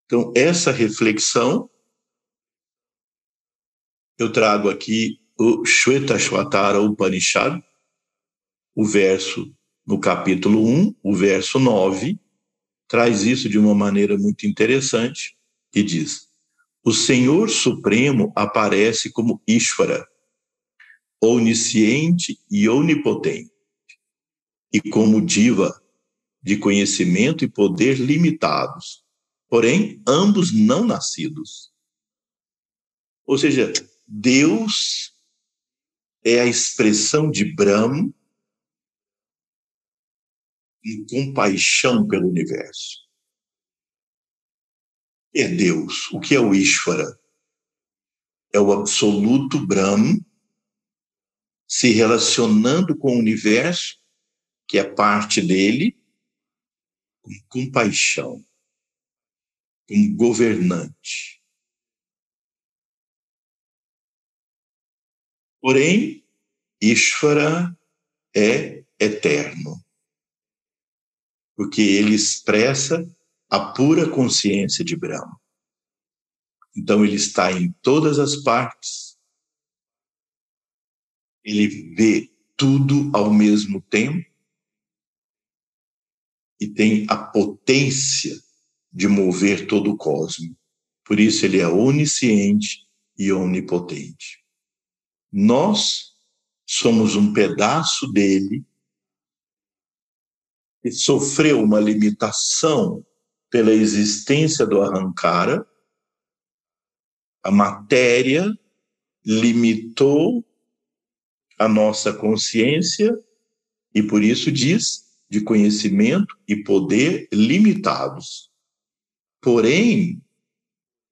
Então, essa reflexão eu trago aqui o Shvetashvatara Upanishad, o verso no capítulo 1, o verso 9, traz isso de uma maneira muito interessante e diz: O Senhor Supremo aparece como Ishvara, onisciente e onipotente, e como diva de conhecimento e poder limitados, porém ambos não nascidos. Ou seja, Deus é a expressão de Brahma em compaixão pelo universo. É Deus. O que é o Ishvara? É o absoluto Brahma se relacionando com o universo, que é parte dele, com compaixão, como governante. Porém, Ishvara é eterno, porque ele expressa a pura consciência de Brahma. Então, ele está em todas as partes, ele vê tudo ao mesmo tempo e tem a potência de mover todo o cosmos. Por isso, ele é onisciente e onipotente. Nós somos um pedaço dele que sofreu uma limitação pela existência do arrancara, a matéria limitou a nossa consciência e por isso diz de conhecimento e poder limitados. Porém,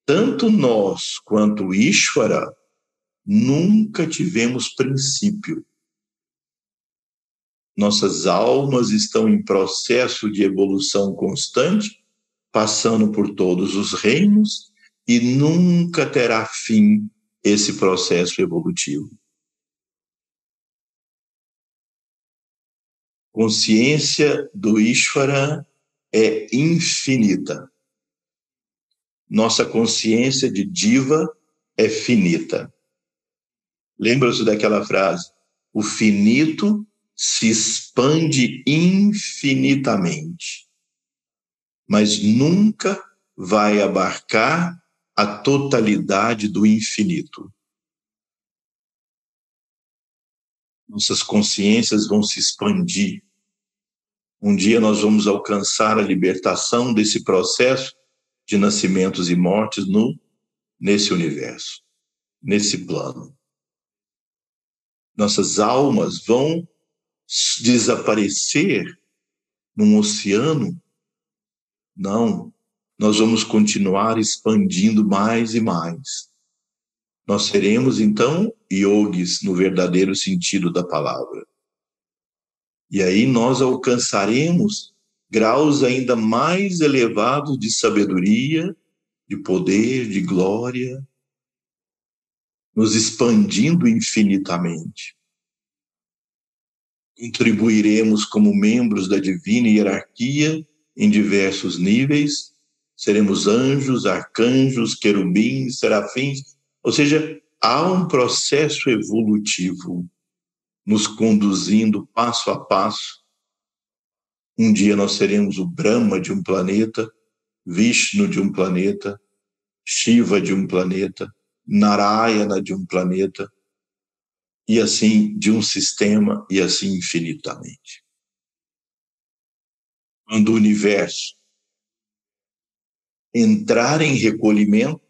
tanto nós quanto Ishvara Nunca tivemos princípio. Nossas almas estão em processo de evolução constante, passando por todos os reinos, e nunca terá fim esse processo evolutivo. Consciência do Ishvara é infinita. Nossa consciência de diva é finita. Lembra-se daquela frase? O finito se expande infinitamente, mas nunca vai abarcar a totalidade do infinito. Nossas consciências vão se expandir, Um dia nós vamos alcançar a libertação desse processo de nascimentos e mortes no nesse universo, nesse plano. Nossas almas vão desaparecer num oceano? Não, nós vamos continuar expandindo mais e mais. Nós seremos então yogis no verdadeiro sentido da palavra. E aí nós alcançaremos graus ainda mais elevados de sabedoria, de poder, de glória, nos expandindo infinitamente. Contribuiremos como membros da divina hierarquia em diversos níveis, seremos anjos, arcanjos, querubins, serafins, ou seja, há um processo evolutivo nos conduzindo passo a passo. Um dia nós seremos o Brahma de um planeta, Vishnu de um planeta, Shiva de um planeta, Narayana de um planeta, e assim de um sistema, e assim infinitamente. Quando o universo entrar em recolhimento,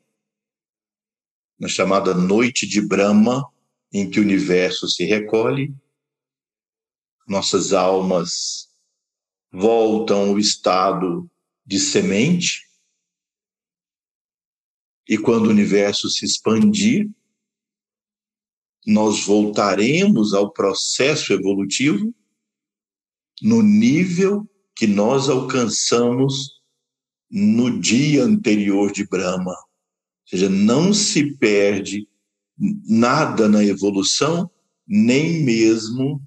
na chamada noite de Brahma, em que o universo se recolhe, nossas almas voltam ao estado de semente, e quando o universo se expandir, nós voltaremos ao processo evolutivo no nível que nós alcançamos no dia anterior de Brahma. Ou seja, não se perde nada na evolução, nem mesmo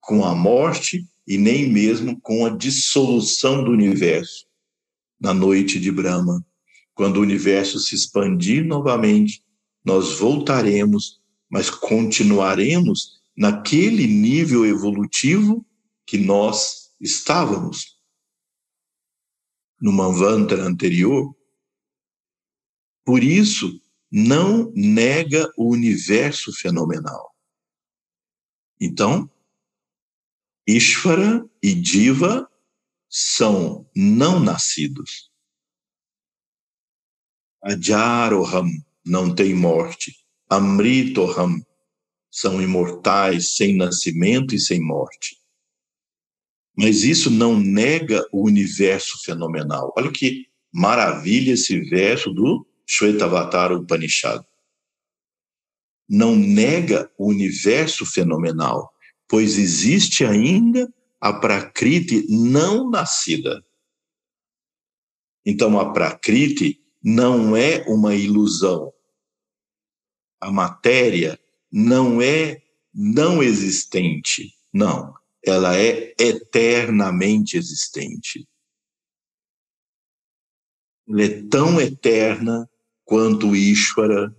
com a morte e nem mesmo com a dissolução do universo na noite de Brahma. Quando o universo se expandir novamente, nós voltaremos, mas continuaremos naquele nível evolutivo que nós estávamos. No Manvantara anterior. Por isso, não nega o universo fenomenal. Então, Ishvara e Diva são não nascidos. Ajaroham não tem morte. Amritoham são imortais, sem nascimento e sem morte. Mas isso não nega o universo fenomenal. Olha que maravilha esse verso do Shvetavatar Upanishad. Não nega o universo fenomenal, pois existe ainda a Prakriti não nascida. Então, a Prakriti não é uma ilusão. A matéria não é não existente. Não, ela é eternamente existente. Ela é tão eterna quanto Ishvara,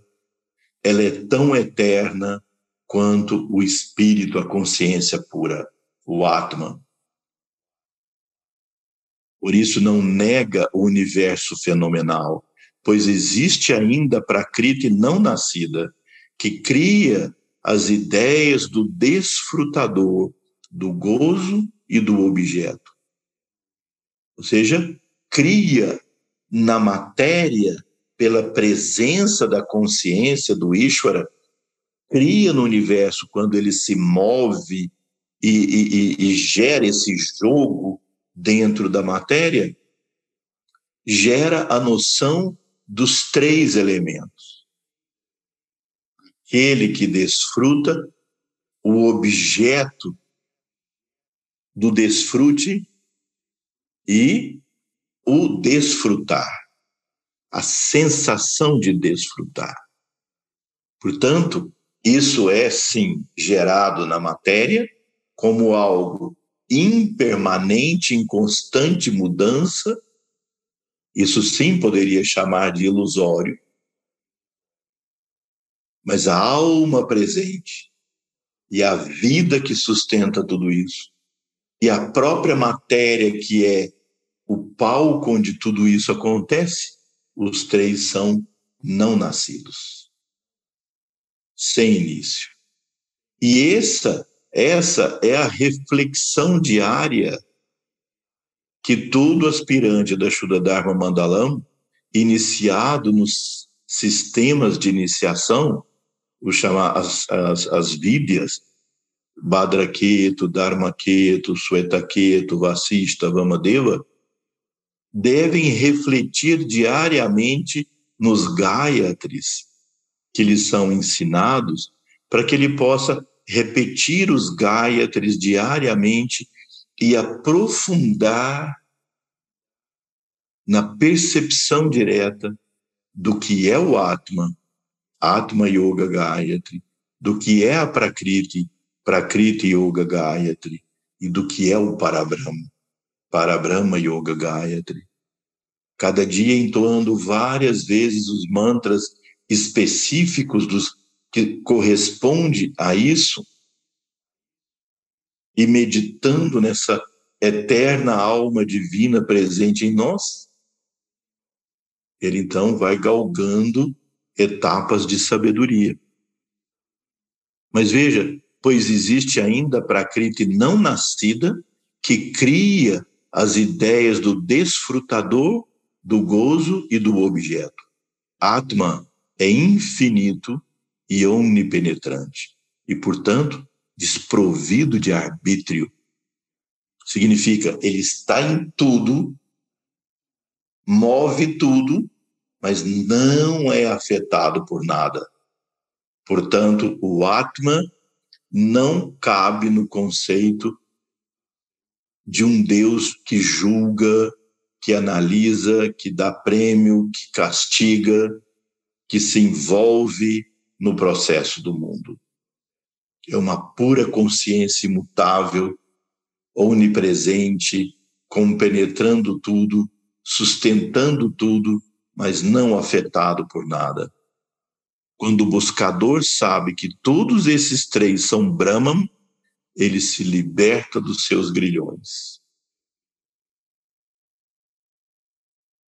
ela é tão eterna quanto o espírito, a consciência pura, o Atman. Por isso não nega o universo fenomenal, pois existe ainda Prakriti não nascida, que cria as ideias do desfrutador, do gozo e do objeto. Ou seja, cria na matéria pela presença da consciência do Ishvara, cria no universo, quando ele se move e, e, e gera esse jogo dentro da matéria, gera a noção dos três elementos. Aquele que desfruta, o objeto do desfrute e o desfrutar a sensação de desfrutar. Portanto, isso é sim gerado na matéria como algo impermanente, em constante mudança. Isso sim poderia chamar de ilusório. Mas a alma presente e a vida que sustenta tudo isso, e a própria matéria que é o palco onde tudo isso acontece, os três são não nascidos, sem início. E essa, essa é a reflexão diária que todo aspirante da Shuddha Dharma Mandalam, iniciado nos sistemas de iniciação, o chamar as, as, as Vidyas, Badraketu, Dharmaketu, Suetaketu, Vasista, Vamadeva, devem refletir diariamente nos Gayatris que lhes são ensinados, para que ele possa repetir os Gayatris diariamente e aprofundar na percepção direta do que é o Atma, Atma Yoga Gayatri, do que é a Prakriti, Prakriti Yoga Gayatri, e do que é o Parabrahma, Parabrahma Yoga Gayatri. Cada dia entoando várias vezes os mantras específicos dos que corresponde a isso e meditando nessa eterna alma divina presente em nós, ele então vai galgando etapas de sabedoria. Mas veja, pois existe ainda Prakriti não nascida que cria as ideias do desfrutador, do gozo e do objeto. Atma é infinito e onipenetrante e, portanto, desprovido de arbítrio. Significa, ele está em tudo, move tudo, mas não é afetado por nada. Portanto, o Atma não cabe no conceito de um Deus que julga, que analisa, que dá prêmio, que castiga, que se envolve no processo do mundo. É uma pura consciência imutável, onipresente, compenetrando tudo, sustentando tudo, mas não afetado por nada. Quando o buscador sabe que todos esses três são Brahman, ele se liberta dos seus grilhões.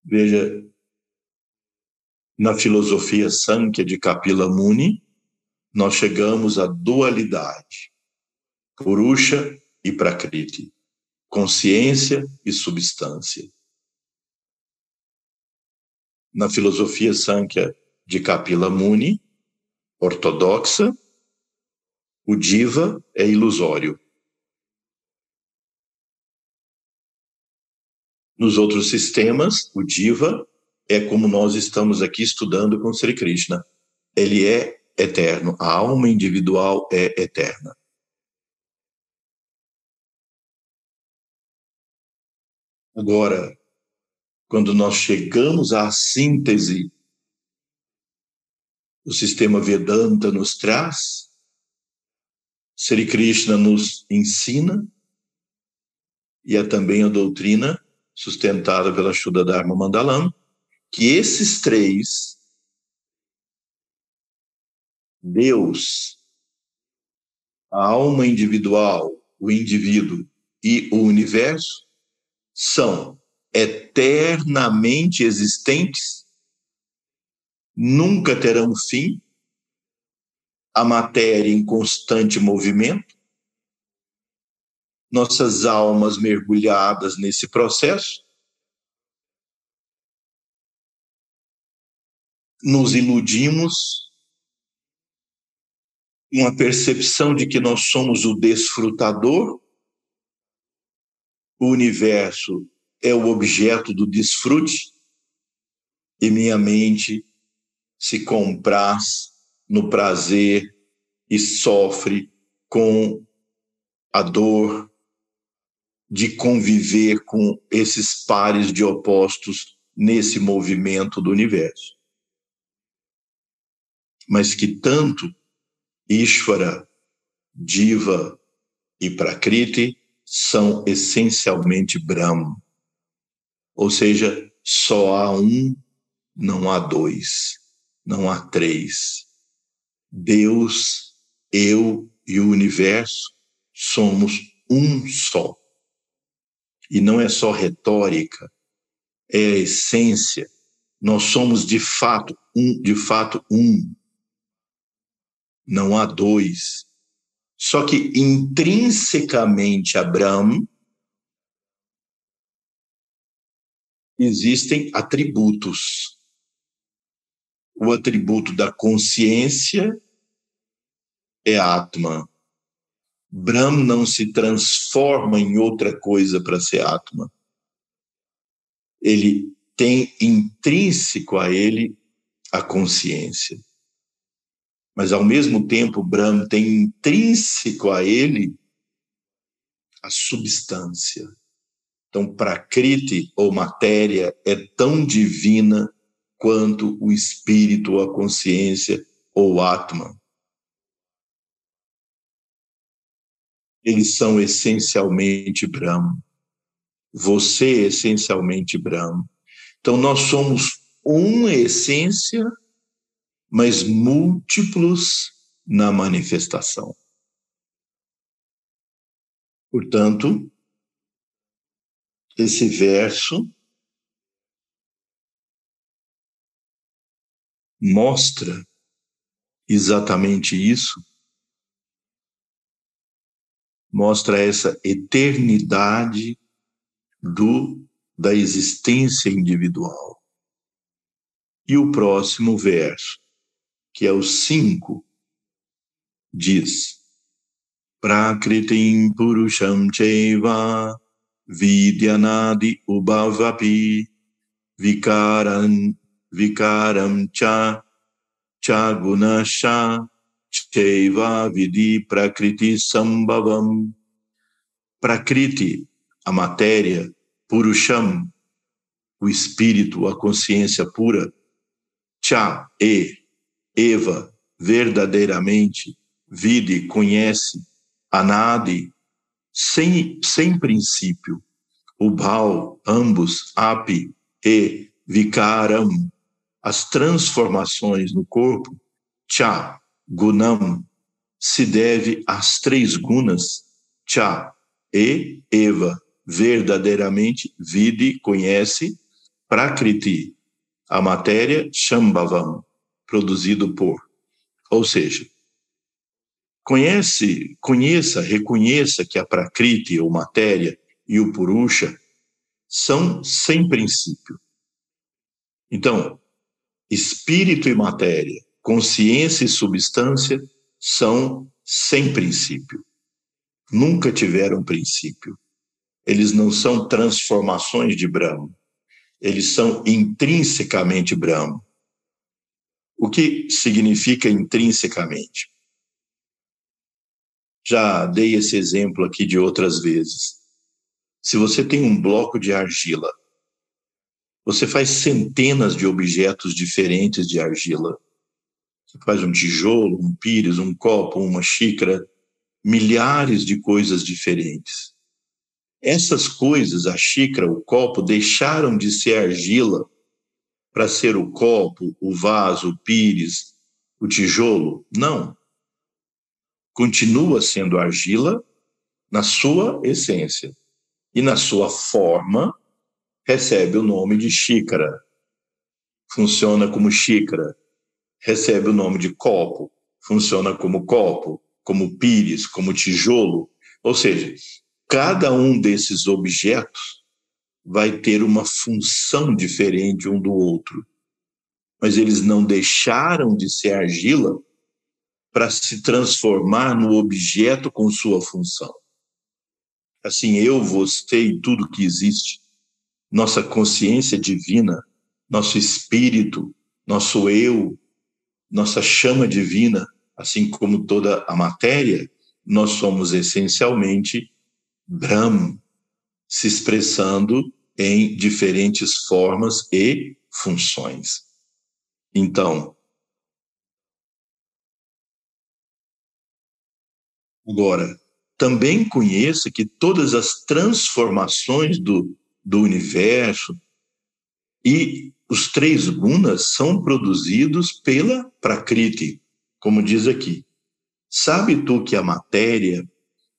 Veja, na filosofia Sankhya de Kapila Muni, nós chegamos à dualidade, Purusha e Prakriti, consciência e substância. Na filosofia Sankhya de Kapila Muni, ortodoxa, o diva é ilusório. Nos outros sistemas, o diva é como nós estamos aqui estudando com Sri Krishna. Ele é eterno, a alma individual é eterna. Agora, quando nós chegamos à síntese, o sistema Vedanta nos traz, Sri Krishna nos ensina, e é também a doutrina sustentada pela Shuddha Dharma Mandalam, que esses três, Deus, a alma individual, o indivíduo e o universo, são eternamente existentes, nunca terão fim, a matéria em constante movimento, nossas almas mergulhadas nesse processo, nos iludimos, uma percepção de que nós somos o desfrutador, o universo é o objeto do desfrute, e minha mente se compraz no prazer e sofre com a dor de conviver com esses pares de opostos nesse movimento do universo mas que tanto Ishvara, Diva e Prakriti são essencialmente Brahma. Ou seja, só há um, não há dois, não há três. Deus, eu e o universo somos um só. E não é só retórica, é a essência. Nós somos de fato um, de fato um não há dois. Só que intrinsecamente Abraão existem atributos. O atributo da consciência é Atma. Brahm não se transforma em outra coisa para ser Atma. Ele tem intrínseco a ele a consciência. Mas, ao mesmo tempo, Brahm tem intrínseco a ele a substância. Então, Prakriti, ou matéria, é tão divina quanto o espírito, ou a consciência, ou Atman. Eles são essencialmente Brahma. Você é essencialmente Brahma. Então, nós somos uma essência, mas múltiplos na manifestação. Portanto, esse verso mostra exatamente isso, mostra essa eternidade do da existência individual. E o próximo verso, que é o 5, diz: Prakritim Purusham Cheva vidyanadi ubhavapi vikaran vikaram cha cha cheva vidi prakriti sambhavam prakriti a matéria purusham o espírito a consciência pura cha e eva verdadeiramente vide conhece anadi sem, sem princípio. O Baal, ambos, Api e Vikaram, as transformações no corpo, Cha, Gunam, se deve às três gunas, Cha e Eva, verdadeiramente vide, conhece, Prakriti, a matéria, Shambhavam, produzido por. Ou seja, Conhece, conheça, reconheça que a Prakriti, ou matéria, e o Purusha são sem princípio. Então, espírito e matéria, consciência e substância são sem princípio. Nunca tiveram princípio. Eles não são transformações de Brahma. Eles são intrinsecamente Brahma. O que significa intrinsecamente? Já dei esse exemplo aqui de outras vezes. Se você tem um bloco de argila, você faz centenas de objetos diferentes de argila. Você faz um tijolo, um pires, um copo, uma xícara, milhares de coisas diferentes. Essas coisas, a xícara, o copo, deixaram de ser argila para ser o copo, o vaso, o pires, o tijolo? Não continua sendo argila na sua essência e na sua forma recebe o nome de xícara. Funciona como xícara. Recebe o nome de copo. Funciona como copo, como pires, como tijolo. Ou seja, cada um desses objetos vai ter uma função diferente um do outro. Mas eles não deixaram de ser argila para se transformar no objeto com sua função. Assim, eu, você e tudo que existe, nossa consciência divina, nosso espírito, nosso eu, nossa chama divina, assim como toda a matéria, nós somos essencialmente Brahm, se expressando em diferentes formas e funções. Então, Agora, também conheça que todas as transformações do, do universo e os três gunas são produzidos pela Prakriti, como diz aqui. Sabe tu que a matéria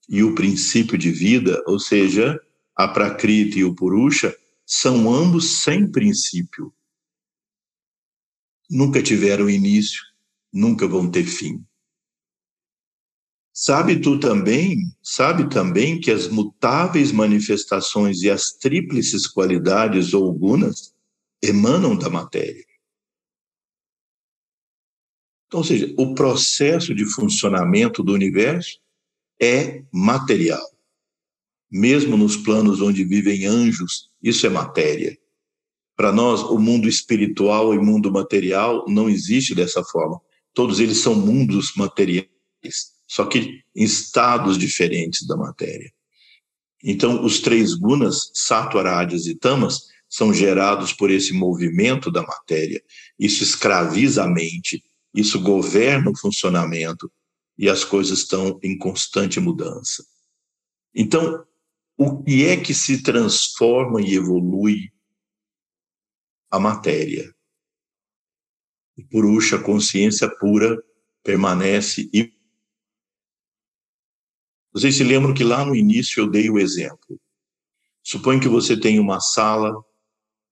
e o princípio de vida, ou seja, a Prakriti e o Purusha, são ambos sem princípio. Nunca tiveram início, nunca vão ter fim. Sabe tu também, sabe também que as mutáveis manifestações e as tríplices qualidades ou gunas emanam da matéria. Então, ou seja, o processo de funcionamento do universo é material. Mesmo nos planos onde vivem anjos, isso é matéria. Para nós, o mundo espiritual e mundo material não existe dessa forma. Todos eles são mundos materiais, só que em estados diferentes da matéria. Então, os três gunas, sattva, rajas e tamas, são gerados por esse movimento da matéria. Isso escraviza a mente, isso governa o funcionamento e as coisas estão em constante mudança. Então, o que é que se transforma e evolui a matéria? O Purusha, a consciência pura, permanece e vocês se lembram que lá no início eu dei o exemplo. Suponha que você tem uma sala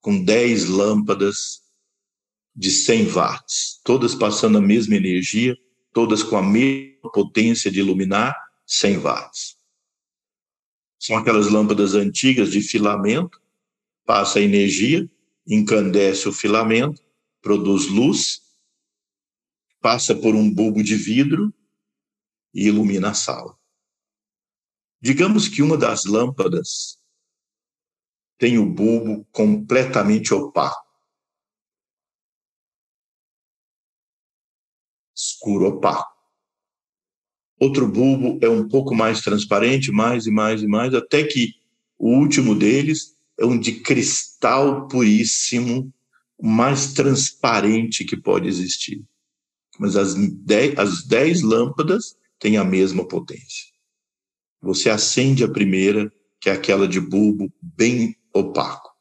com 10 lâmpadas de 100 watts, todas passando a mesma energia, todas com a mesma potência de iluminar, 100 watts. São aquelas lâmpadas antigas de filamento, passa energia, encandece o filamento, produz luz, passa por um bulbo de vidro e ilumina a sala. Digamos que uma das lâmpadas tem o bulbo completamente opaco. Escuro opaco. Outro bulbo é um pouco mais transparente, mais e mais e mais, até que o último deles é um de cristal puríssimo, o mais transparente que pode existir. Mas as dez, as dez lâmpadas têm a mesma potência. Você acende a primeira, que é aquela de bulbo bem opaco.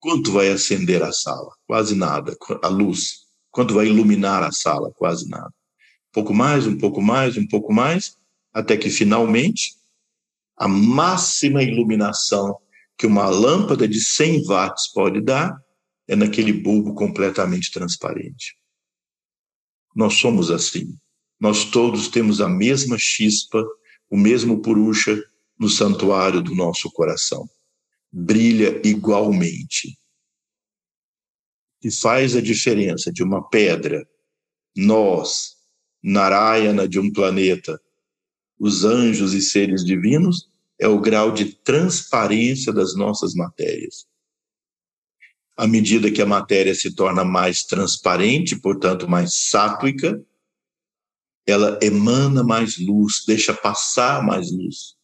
Quanto vai acender a sala? Quase nada. A luz. Quanto vai iluminar a sala? Quase nada. Um pouco mais, um pouco mais, um pouco mais, até que finalmente a máxima iluminação que uma lâmpada de 100 watts pode dar é naquele bulbo completamente transparente. Nós somos assim nós todos temos a mesma chispa, o mesmo purusha no santuário do nosso coração. Brilha igualmente. E faz a diferença de uma pedra, nós, Narayana de um planeta, os anjos e seres divinos, é o grau de transparência das nossas matérias. À medida que a matéria se torna mais transparente, portanto mais sátuica, ela emana mais luz, deixa passar mais luz.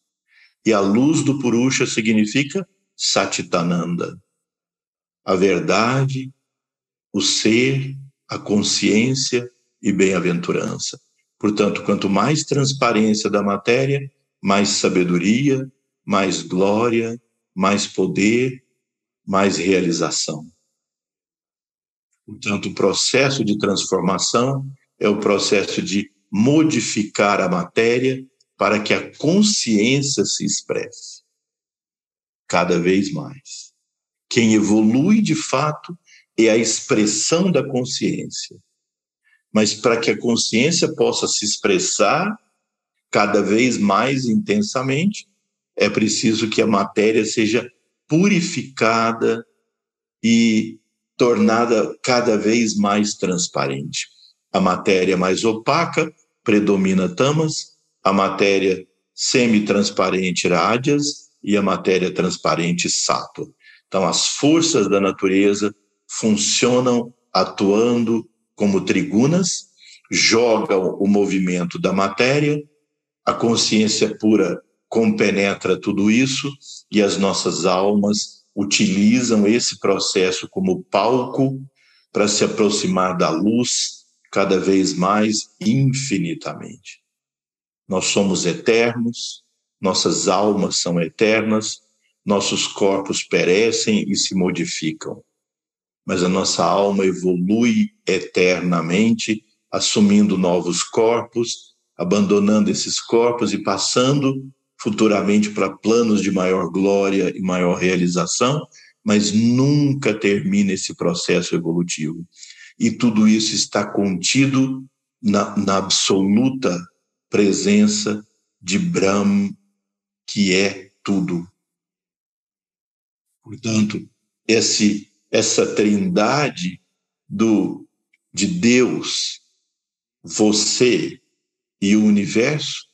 E a luz do Purusha significa Satitananda, a verdade, o ser, a consciência e bem-aventurança. Portanto, quanto mais transparência da matéria, mais sabedoria, mais glória, mais poder, mais realização. Portanto, o processo de transformação é o processo de modificar a matéria para que a consciência se expresse cada vez mais. Quem evolui de fato é a expressão da consciência. Mas para que a consciência possa se expressar cada vez mais intensamente, é preciso que a matéria seja purificada e tornada cada vez mais transparente. A matéria mais opaca predomina tamas, a matéria semi-transparente rádias e a matéria transparente sattva. Então, as forças da natureza funcionam atuando como trigunas, jogam o movimento da matéria, a consciência pura compenetra tudo isso e as nossas almas utilizam esse processo como palco para se aproximar da luz cada vez mais infinitamente. Nós somos eternos, nossas almas são eternas, nossos corpos perecem e se modificam, mas a nossa alma evolui eternamente, assumindo novos corpos, abandonando esses corpos e passando futuramente para planos de maior glória e maior realização, mas nunca termina esse processo evolutivo. E tudo isso está contido na, na absoluta presença de Brahm, que é tudo. Portanto, esse, essa trindade do, de Deus, você e o universo,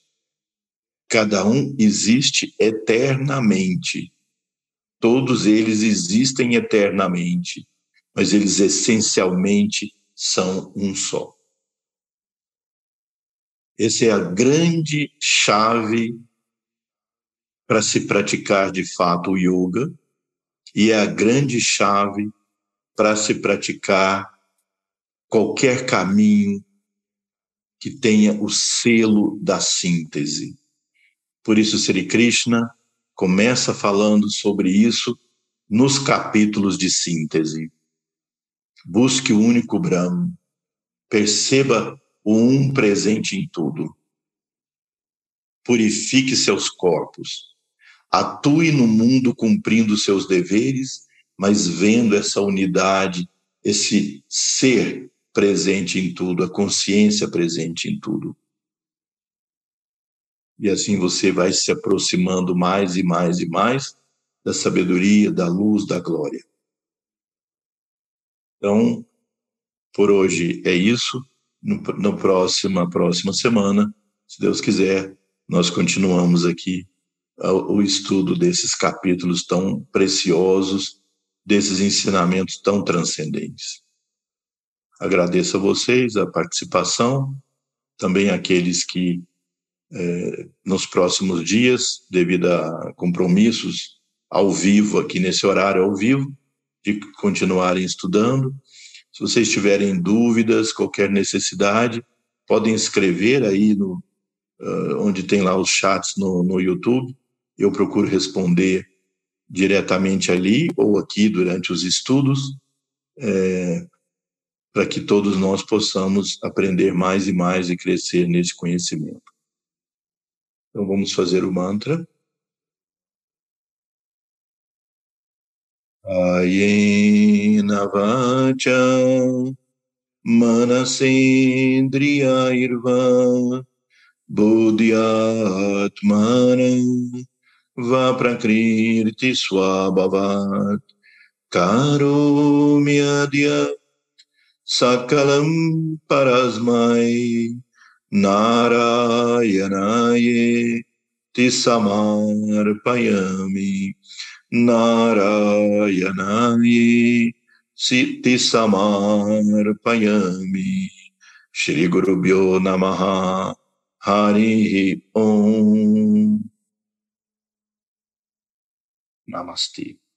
cada um existe eternamente. Todos eles existem eternamente, mas eles essencialmente são um só. Essa é a grande chave para se praticar de fato o yoga e é a grande chave para se praticar qualquer caminho que tenha o selo da síntese. Por isso, Sri Krishna começa falando sobre isso nos capítulos de síntese. Busque o único Brahma, perceba um presente em tudo. Purifique seus corpos, atue no mundo cumprindo seus deveres, mas vendo essa unidade, esse ser presente em tudo, a consciência presente em tudo. E assim você vai se aproximando mais e mais e mais da sabedoria, da luz, da glória. Então, por hoje é isso. No, no próxima próxima semana, se Deus quiser, nós continuamos aqui o estudo desses capítulos tão preciosos, desses ensinamentos tão transcendentes. Agradeço a vocês a participação, também aqueles que é, nos próximos dias, devido a compromissos ao vivo, aqui nesse horário ao vivo, de continuarem estudando. Se vocês tiverem dúvidas, qualquer necessidade, podem escrever aí no, uh, onde tem lá os chats no, no YouTube. Eu procuro responder diretamente ali ou aqui durante os estudos, é, para que todos nós possamos aprender mais e mais e crescer nesse conhecimento. Então vamos fazer o mantra. Ayena vacha manasendriyairva buddhyatmana va prakriti swabhavat karomyadya sakalam parasmai नारायणाय श्री श्रीगुरुभ्यो नमः। हरिः ॐ नमस्ते।